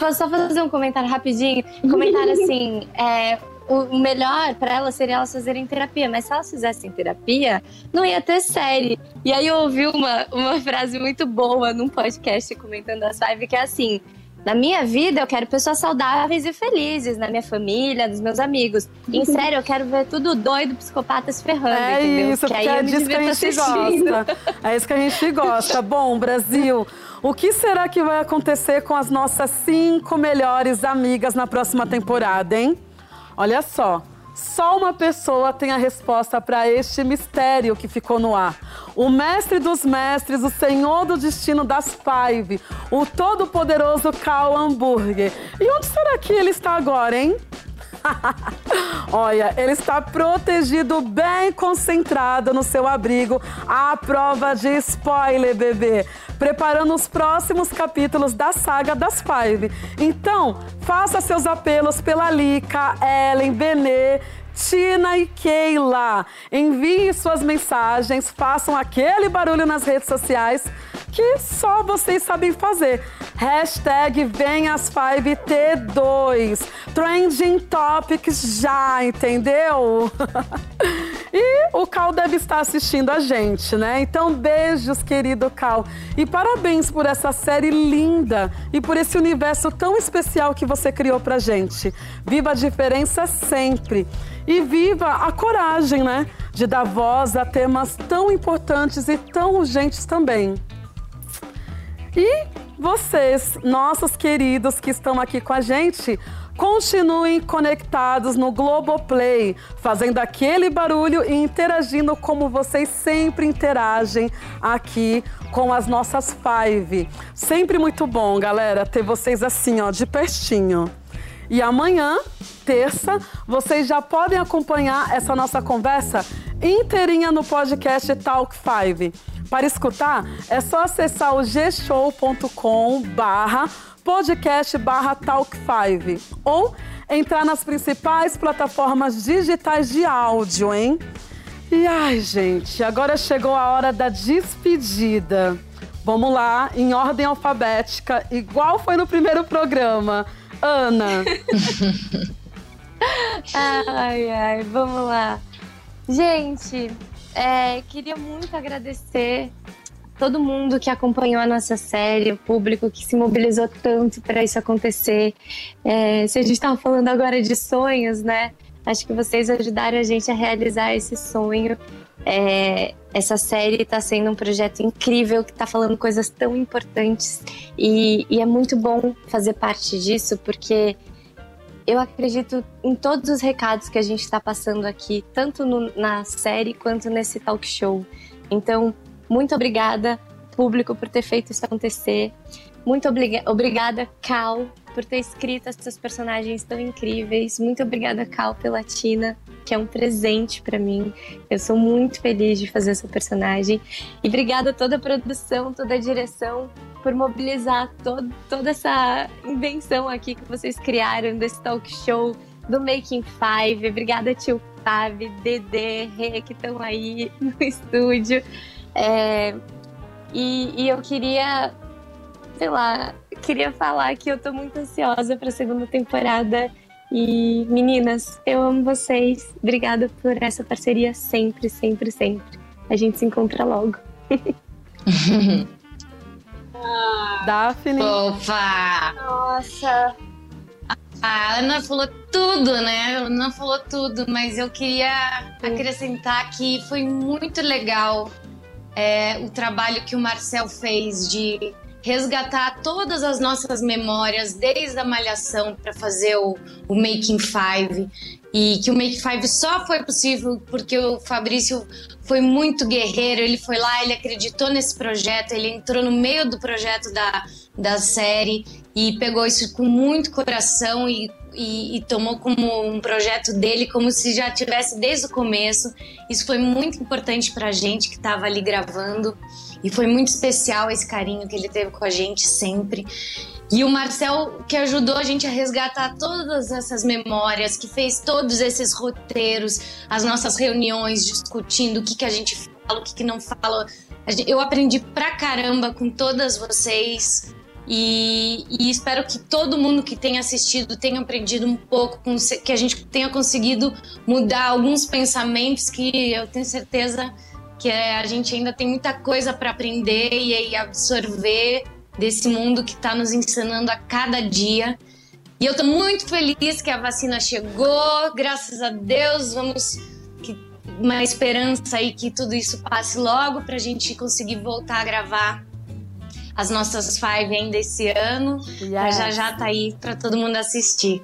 Posso só fazer um comentário rapidinho? Comentário assim, é, o melhor pra elas seria elas fazerem terapia, mas se elas fizessem terapia, não ia ter série. E aí eu ouvi uma, uma frase muito boa num podcast comentando as five, que é assim. Na minha vida, eu quero pessoas saudáveis e felizes, na minha família, nos meus amigos. Em série, eu quero ver tudo doido, psicopata se ferrando, É entendeu? isso, que porque aí é disso que a gente assistindo. gosta. É isso que a gente gosta. Bom, Brasil, o que será que vai acontecer com as nossas cinco melhores amigas na próxima temporada, hein? Olha só. Só uma pessoa tem a resposta para este mistério que ficou no ar. O mestre dos mestres, o senhor do destino das Five, o todo-poderoso Cal Hambúrguer. E onde será que ele está agora, hein? Olha, ele está protegido, bem concentrado no seu abrigo, à prova de spoiler, bebê. Preparando os próximos capítulos da saga das Five. Então, faça seus apelos pela Lica, Ellen, Benê, Tina e Keila. Envie suas mensagens, façam aquele barulho nas redes sociais que só vocês sabem fazer. Hashtag vem as 5T2. Trending Topics já, entendeu? e o Cal deve estar assistindo a gente, né? Então, beijos, querido Cal. E parabéns por essa série linda e por esse universo tão especial que você criou pra gente. Viva a diferença sempre. E viva a coragem, né? De dar voz a temas tão importantes e tão urgentes também. E vocês, nossos queridos que estão aqui com a gente, continuem conectados no Globoplay, fazendo aquele barulho e interagindo como vocês sempre interagem aqui com as nossas Five. Sempre muito bom, galera, ter vocês assim, ó, de pertinho. E amanhã, terça, vocês já podem acompanhar essa nossa conversa inteirinha no podcast Talk 5. Para escutar, é só acessar o gshow.com barra podcast barra Talk 5 ou entrar nas principais plataformas digitais de áudio, hein? E ai, gente, agora chegou a hora da despedida. Vamos lá, em ordem alfabética, igual foi no primeiro programa. Ana. Ai, ai, vamos lá. Gente, é, queria muito agradecer todo mundo que acompanhou a nossa série, o público que se mobilizou tanto para isso acontecer. É, se a gente estava falando agora de sonhos, né? Acho que vocês ajudaram a gente a realizar esse sonho. É, essa série está sendo um projeto incrível que está falando coisas tão importantes e, e é muito bom fazer parte disso porque eu acredito em todos os recados que a gente está passando aqui, tanto no, na série quanto nesse talk show. Então, muito obrigada, público, por ter feito isso acontecer. Muito obriga obrigada, Cal, por ter escrito esses personagens tão incríveis. Muito obrigada, Cal, pela Tina, que é um presente para mim. Eu sou muito feliz de fazer essa personagem. E obrigada a toda a produção, toda a direção por mobilizar todo, toda essa invenção aqui que vocês criaram desse talk show, do Making Five. Obrigada, tio Fábio, Dedê, Rê, que estão aí no estúdio. É, e, e eu queria, sei lá, queria falar que eu tô muito ansiosa pra segunda temporada. E meninas, eu amo vocês. Obrigada por essa parceria sempre, sempre, sempre. A gente se encontra logo. Daphne. Opa! Nossa. A Ana falou tudo, né? A Ana falou tudo, mas eu queria acrescentar que foi muito legal é, o trabalho que o Marcel fez de resgatar todas as nossas memórias desde a malhação para fazer o, o Making Five e que o Make Five só foi possível porque o Fabrício foi muito guerreiro, ele foi lá, ele acreditou nesse projeto, ele entrou no meio do projeto da, da série e pegou isso com muito coração e, e, e tomou como um projeto dele, como se já tivesse desde o começo. Isso foi muito importante para a gente que estava ali gravando e foi muito especial esse carinho que ele teve com a gente sempre. E o Marcel que ajudou a gente a resgatar todas essas memórias, que fez todos esses roteiros, as nossas reuniões discutindo o que, que a gente fala, o que, que não fala. Eu aprendi pra caramba com todas vocês. E, e, espero que todo mundo que tenha assistido tenha aprendido um pouco, que a gente tenha conseguido mudar alguns pensamentos que eu tenho certeza que a gente ainda tem muita coisa para aprender e absorver desse mundo que está nos ensinando a cada dia. E eu estou muito feliz que a vacina chegou, graças a Deus, vamos que uma esperança aí que tudo isso passe logo para a gente conseguir voltar a gravar as nossas five ainda esse ano. Yes. Já já tá aí para todo mundo assistir.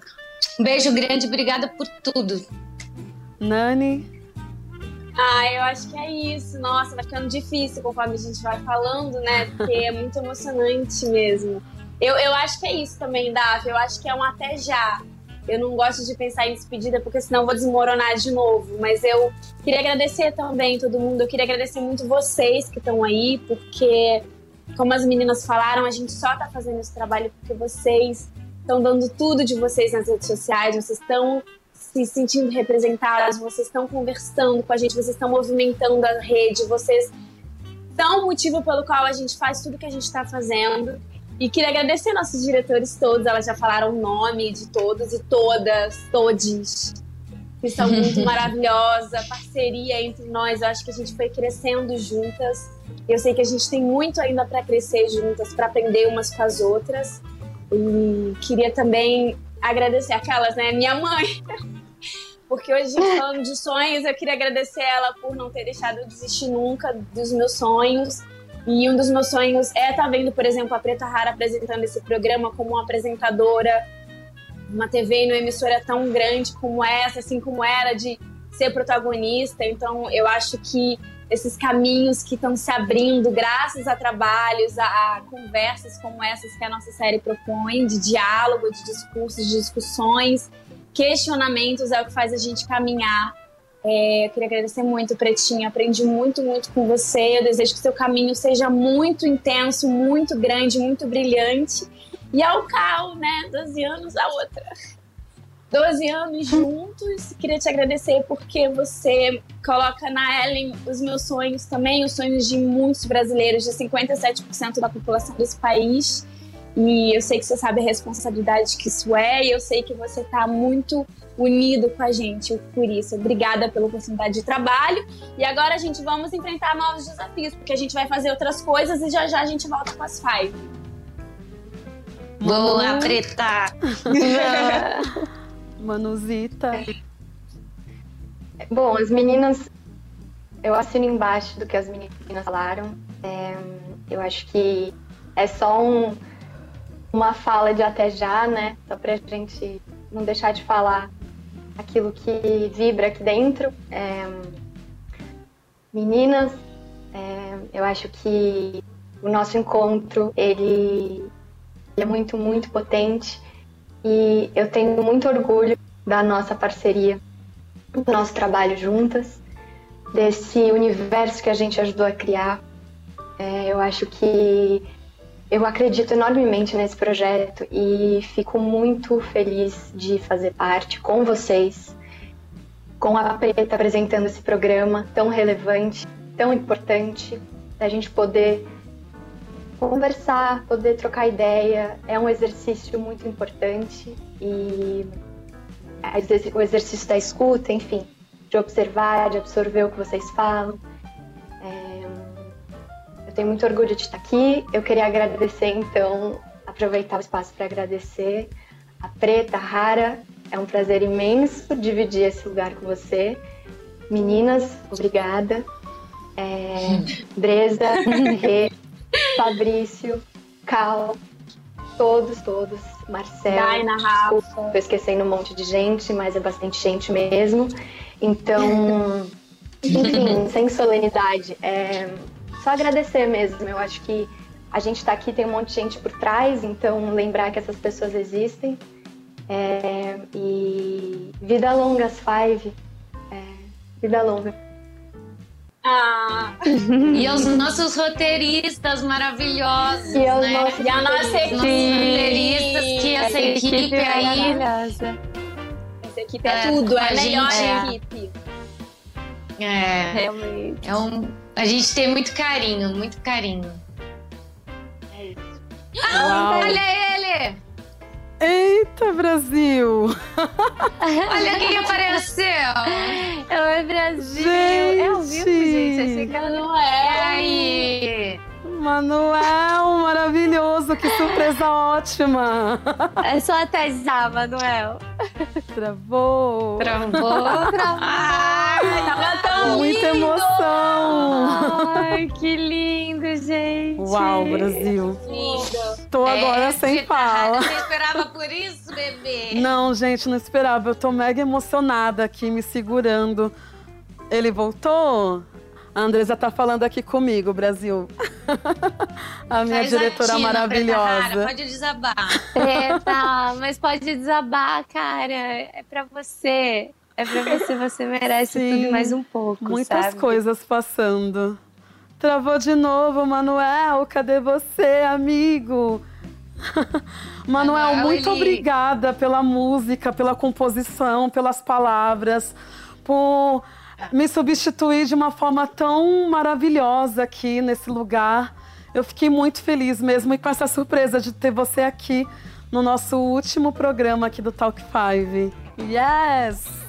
Um beijo grande, obrigada por tudo. Nani. Ah, eu acho que é isso. Nossa, vai ficando difícil conforme a gente vai falando, né? Porque é muito emocionante mesmo. Eu, eu acho que é isso também, Daf. Eu acho que é um até já. Eu não gosto de pensar em despedida, porque senão vou desmoronar de novo. Mas eu queria agradecer também todo mundo. Eu queria agradecer muito vocês que estão aí, porque, como as meninas falaram, a gente só tá fazendo esse trabalho porque vocês estão dando tudo de vocês nas redes sociais, vocês estão se sentindo representadas, vocês estão conversando com a gente, vocês estão movimentando a rede, vocês são o motivo pelo qual a gente faz tudo que a gente está fazendo. E queria agradecer nossos diretores todos, elas já falaram o nome de todos e todas, todes, que são muito maravilhosa, parceria entre nós, eu acho que a gente foi crescendo juntas. Eu sei que a gente tem muito ainda para crescer juntas, para aprender umas com as outras. E queria também agradecer aquelas, né? Minha mãe. Porque hoje, falando de sonhos, eu queria agradecer ela por não ter deixado eu desistir nunca dos meus sonhos. E um dos meus sonhos é estar tá vendo, por exemplo, a Preta Rara apresentando esse programa como uma apresentadora, uma TV e uma emissora tão grande como essa, assim como era, de ser protagonista. Então, eu acho que esses caminhos que estão se abrindo graças a trabalhos, a, a, conversas como essas que a nossa série propõe, de diálogo, de discursos, de discussões, questionamentos é o que faz a gente caminhar. É, eu queria agradecer muito, Pretinha. Aprendi muito, muito com você. Eu desejo que seu caminho seja muito intenso, muito grande, muito brilhante. E ao Cal, né? 12 anos a outra. 12 anos juntos. Queria te agradecer porque você coloca na Ellen os meus sonhos também, os sonhos de muitos brasileiros, de 57% da população desse país. E eu sei que você sabe a responsabilidade que isso é, e eu sei que você está muito unido com a gente por isso. Obrigada pela oportunidade de trabalho. E agora, a gente, vamos enfrentar novos desafios, porque a gente vai fazer outras coisas e já já a gente volta com as five. Boa, preta! Manuzita. Bom, as meninas, eu assino embaixo do que as meninas falaram. É, eu acho que é só um uma fala de até já, né? Só pra gente não deixar de falar aquilo que vibra aqui dentro. É... Meninas, é... eu acho que o nosso encontro, ele é muito, muito potente e eu tenho muito orgulho da nossa parceria, do nosso trabalho juntas, desse universo que a gente ajudou a criar. É, eu acho que eu acredito enormemente nesse projeto e fico muito feliz de fazer parte com vocês, com a Preta apresentando esse programa tão relevante, tão importante, a gente poder conversar, poder trocar ideia. É um exercício muito importante e o exercício da escuta, enfim, de observar, de absorver o que vocês falam. Tenho muito orgulho de estar aqui. Eu queria agradecer, então, aproveitar o espaço para agradecer a Preta, a Rara. É um prazer imenso dividir esse lugar com você. Meninas, obrigada. É, Breza, Rê, Fabrício, Cal, todos, todos. Marcelo. Daina, Rafa. Desculpa, tô esquecendo um monte de gente, mas é bastante gente mesmo. Então, enfim, sem solenidade. É, só agradecer mesmo. Eu acho que a gente está aqui, tem um monte de gente por trás, então lembrar que essas pessoas existem. É, e vida longa, as Five. É, vida longa. Ah, E os nossos roteiristas maravilhosos, E aos né? nossos e a nossa Os nossos roteiristas, que essa equipe aí... maravilhosa. Essa equipe é, É, tudo, é a a melhor gente- equipe. É, Realmente. é um, a gente tem muito carinho, muito carinho. Uau. Olha ele! Eita, Brasil! Olha quem apareceu! Oi, Brasil! Gente! É ao vivo, gente. Achei que ela Não E é? aí? Manuel, maravilhoso! Que surpresa ótima! É só até já, Manuel. Travou! Travou? Ai, Tava tão Muita lindo! emoção! Ai, que lindo, gente. Uau, Brasil! Lindo. Tô agora É, sem fala. Você esperava por isso, bebê? Não, gente, não esperava. Eu tô mega emocionada aqui, me segurando. Ele voltou? A Andresa tá falando aqui comigo, Brasil. a minha Faz diretora a Tina, Preta maravilhosa. Rara, Pode desabar. Preta, mas pode desabar, cara. É pra você. É pra você, você merece Sim. tudo mais um pouco, Muitas sabe? coisas passando. Travou de novo, Manuel. Cadê você, amigo? Manuel, Manuel, muito ele- obrigada pela música, pela composição, pelas palavras, por me substituir de uma forma tão maravilhosa aqui nesse lugar. Eu fiquei muito feliz mesmo e com essa surpresa de ter você aqui no nosso último programa aqui do Talk 5. Yes!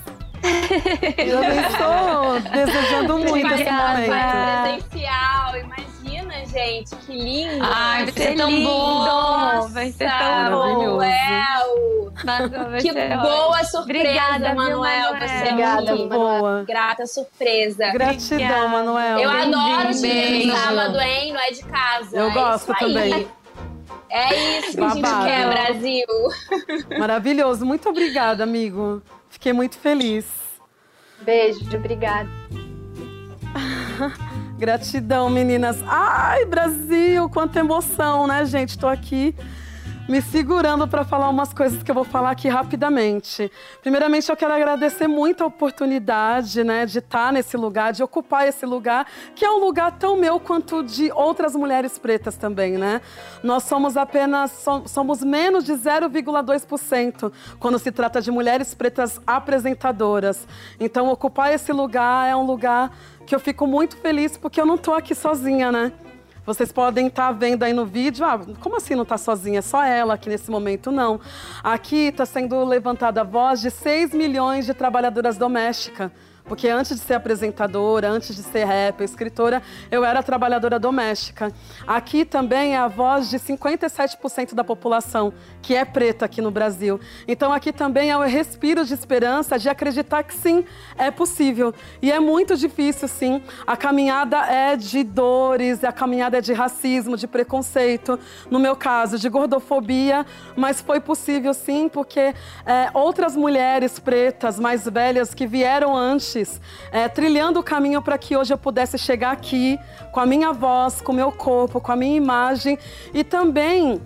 Eu também estou desejando muito esse momento. presencial. Imagina, gente, que lindo. Ai, vai ser tão lindo. bom. Vai ser tão Maravilhoso. Que boa surpresa, Obrigada, Manuel. Você é Obrigada, muito Boa. grata surpresa. Gratidão, Obrigada. Manuel. Eu adoro o Beijo. time do sábado, hein? Não é de casa. Eu É gosto isso aí. também. É isso que a gente quer, Brasil. Maravilhoso. Muito obrigada, amigo. Fiquei muito feliz. Beijo, obrigada. Gratidão, meninas. Ai, Brasil, quanta emoção, né, gente? Tô aqui me segurando para falar umas coisas que eu vou falar aqui rapidamente. Primeiramente, eu quero agradecer muito a oportunidade, né, de estar nesse lugar, de ocupar esse lugar, que é um lugar tão meu quanto de outras mulheres pretas também, né? Nós somos apenas som- somos menos de 0,2% quando se trata de mulheres pretas apresentadoras. Então, ocupar esse lugar é um lugar que eu fico muito feliz porque eu não tô aqui sozinha, né? Vocês podem estar vendo aí no vídeo, ah, como assim não está sozinha? Só ela aqui nesse momento? Não. Aqui está sendo levantada a voz de 6 milhões de trabalhadoras domésticas. Porque antes de ser apresentadora, antes de ser rapper, escritora, eu era trabalhadora doméstica. Aqui também é a voz de 57% da população, que é preta aqui no Brasil. Então aqui também é o respiro de esperança de acreditar que sim, é possível. E é muito difícil, sim. A caminhada é de dores, a caminhada é de racismo, de preconceito. No meu caso, de gordofobia, mas foi possível sim, porque é, outras mulheres pretas, mais velhas, que vieram antes, é, trilhando o caminho para que hoje eu pudesse chegar aqui com a minha voz, com o meu corpo, com a minha imagem e também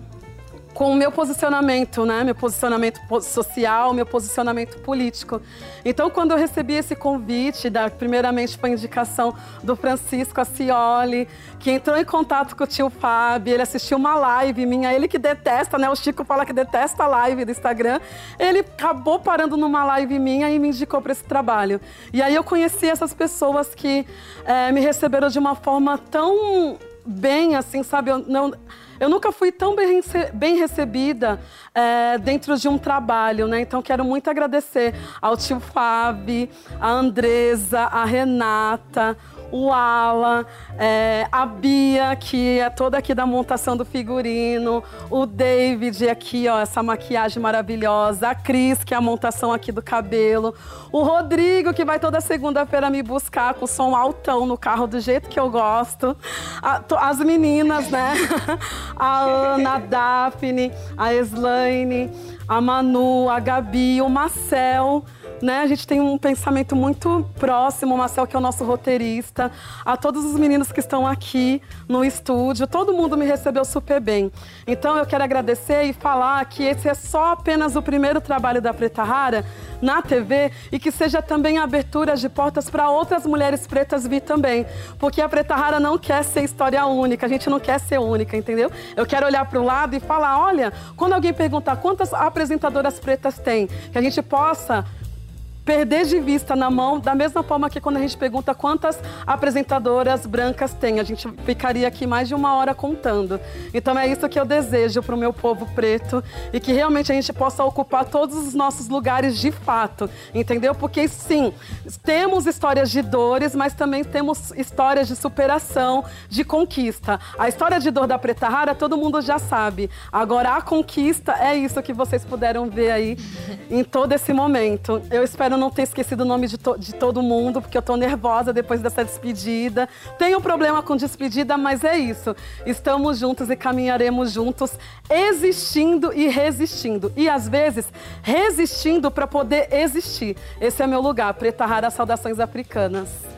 com o meu posicionamento, né? Meu posicionamento po- social, meu posicionamento político. Então, quando eu recebi esse convite, da, primeiramente foi indicação do Francisco Ascioli, que entrou em contato com o tio Fábio, ele assistiu uma live minha, ele que detesta, né? O Chico fala que detesta a live do Instagram. Ele acabou parando numa live minha e me indicou para esse trabalho. E aí eu conheci essas pessoas que eh, me receberam de uma forma tão bem, assim, sabe? Eu, não, eu nunca fui tão bem, bem recebida é, dentro de um trabalho, né? Então quero muito agradecer ao tio Fábio, a Andresa, a Renata, o Ala, é, a Bia, que é toda aqui da montação do figurino, o David aqui, ó, essa maquiagem maravilhosa, a Cris, que é a montação aqui do cabelo, o Rodrigo, que vai toda segunda-feira me buscar com som altão no carro do jeito que eu gosto, a, as meninas, né? a Ana, a Daphne, a Slaine, a Manu, a Gabi, o Marcel né? A gente tem um pensamento muito próximo, o Marcel, que é o nosso roteirista, a todos os meninos que estão aqui no estúdio, todo mundo me recebeu super bem. Então eu quero agradecer e falar que esse é só apenas o primeiro trabalho da Preta Rara na TV e que seja também abertura de portas para outras mulheres pretas vir também. Porque a Preta Rara não quer ser história única, a gente não quer ser única, entendeu? Eu quero olhar para o lado e falar: olha, quando alguém perguntar quantas apresentadoras pretas tem, que a gente possa perder de vista na mão, da mesma forma que quando a gente pergunta quantas apresentadoras brancas tem, a gente ficaria aqui mais de uma hora contando. Então é isso que eu desejo para o meu povo preto e que realmente a gente possa ocupar todos os nossos lugares de fato, entendeu? Porque sim, temos histórias de dores, mas também temos histórias de superação, de conquista. A história de dor da Preta Rara todo mundo já sabe. Agora a conquista é isso que vocês puderam ver aí em todo esse momento. Eu espero não ter esquecido o nome de, to de todo mundo, porque eu tô nervosa depois dessa despedida. Tenho problema com despedida, mas é isso. Estamos juntos e caminharemos juntos, existindo e resistindo. E às vezes, resistindo para poder existir. Esse é meu lugar. Preta Rara, saudações africanas.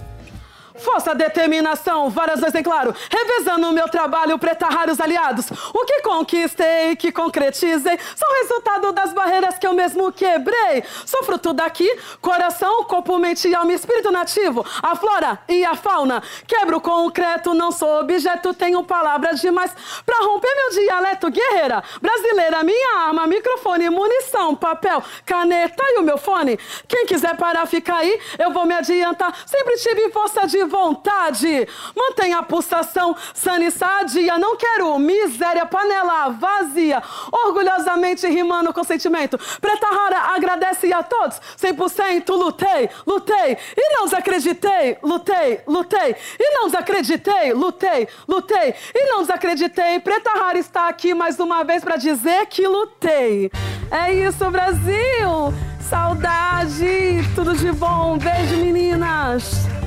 Força, determinação, várias vezes em claro. Revezando o meu trabalho, pretar raros aliados. O que conquistei, que concretizei, são resultado das barreiras que eu mesmo quebrei. Sou fruto daqui, coração, corpo, mente, alma e espírito nativo. A flora e a fauna. Quebro concreto, não sou objeto, tenho palavras demais pra romper meu dialeto. Guerreira, brasileira, minha arma, microfone, munição, papel, caneta e o meu fone. Quem quiser parar, fica aí, eu vou me adiantar. Sempre tive força de vontade. Mantenha a pulsação sana sadia. Não quero miséria, panela vazia. Orgulhosamente rimando com sentimento. Preta Rara agradece a todos. 100% lutei, lutei. E não desacreditei, lutei, lutei. E não desacreditei, lutei, lutei. E não desacreditei. Preta Rara está aqui mais uma vez para dizer que lutei. É isso, Brasil! Saudade! Tudo de bom! Beijo, meninas!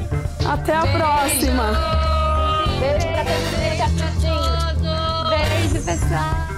Até a Beijo. próxima. Beijo pra. Beijo, pessoal.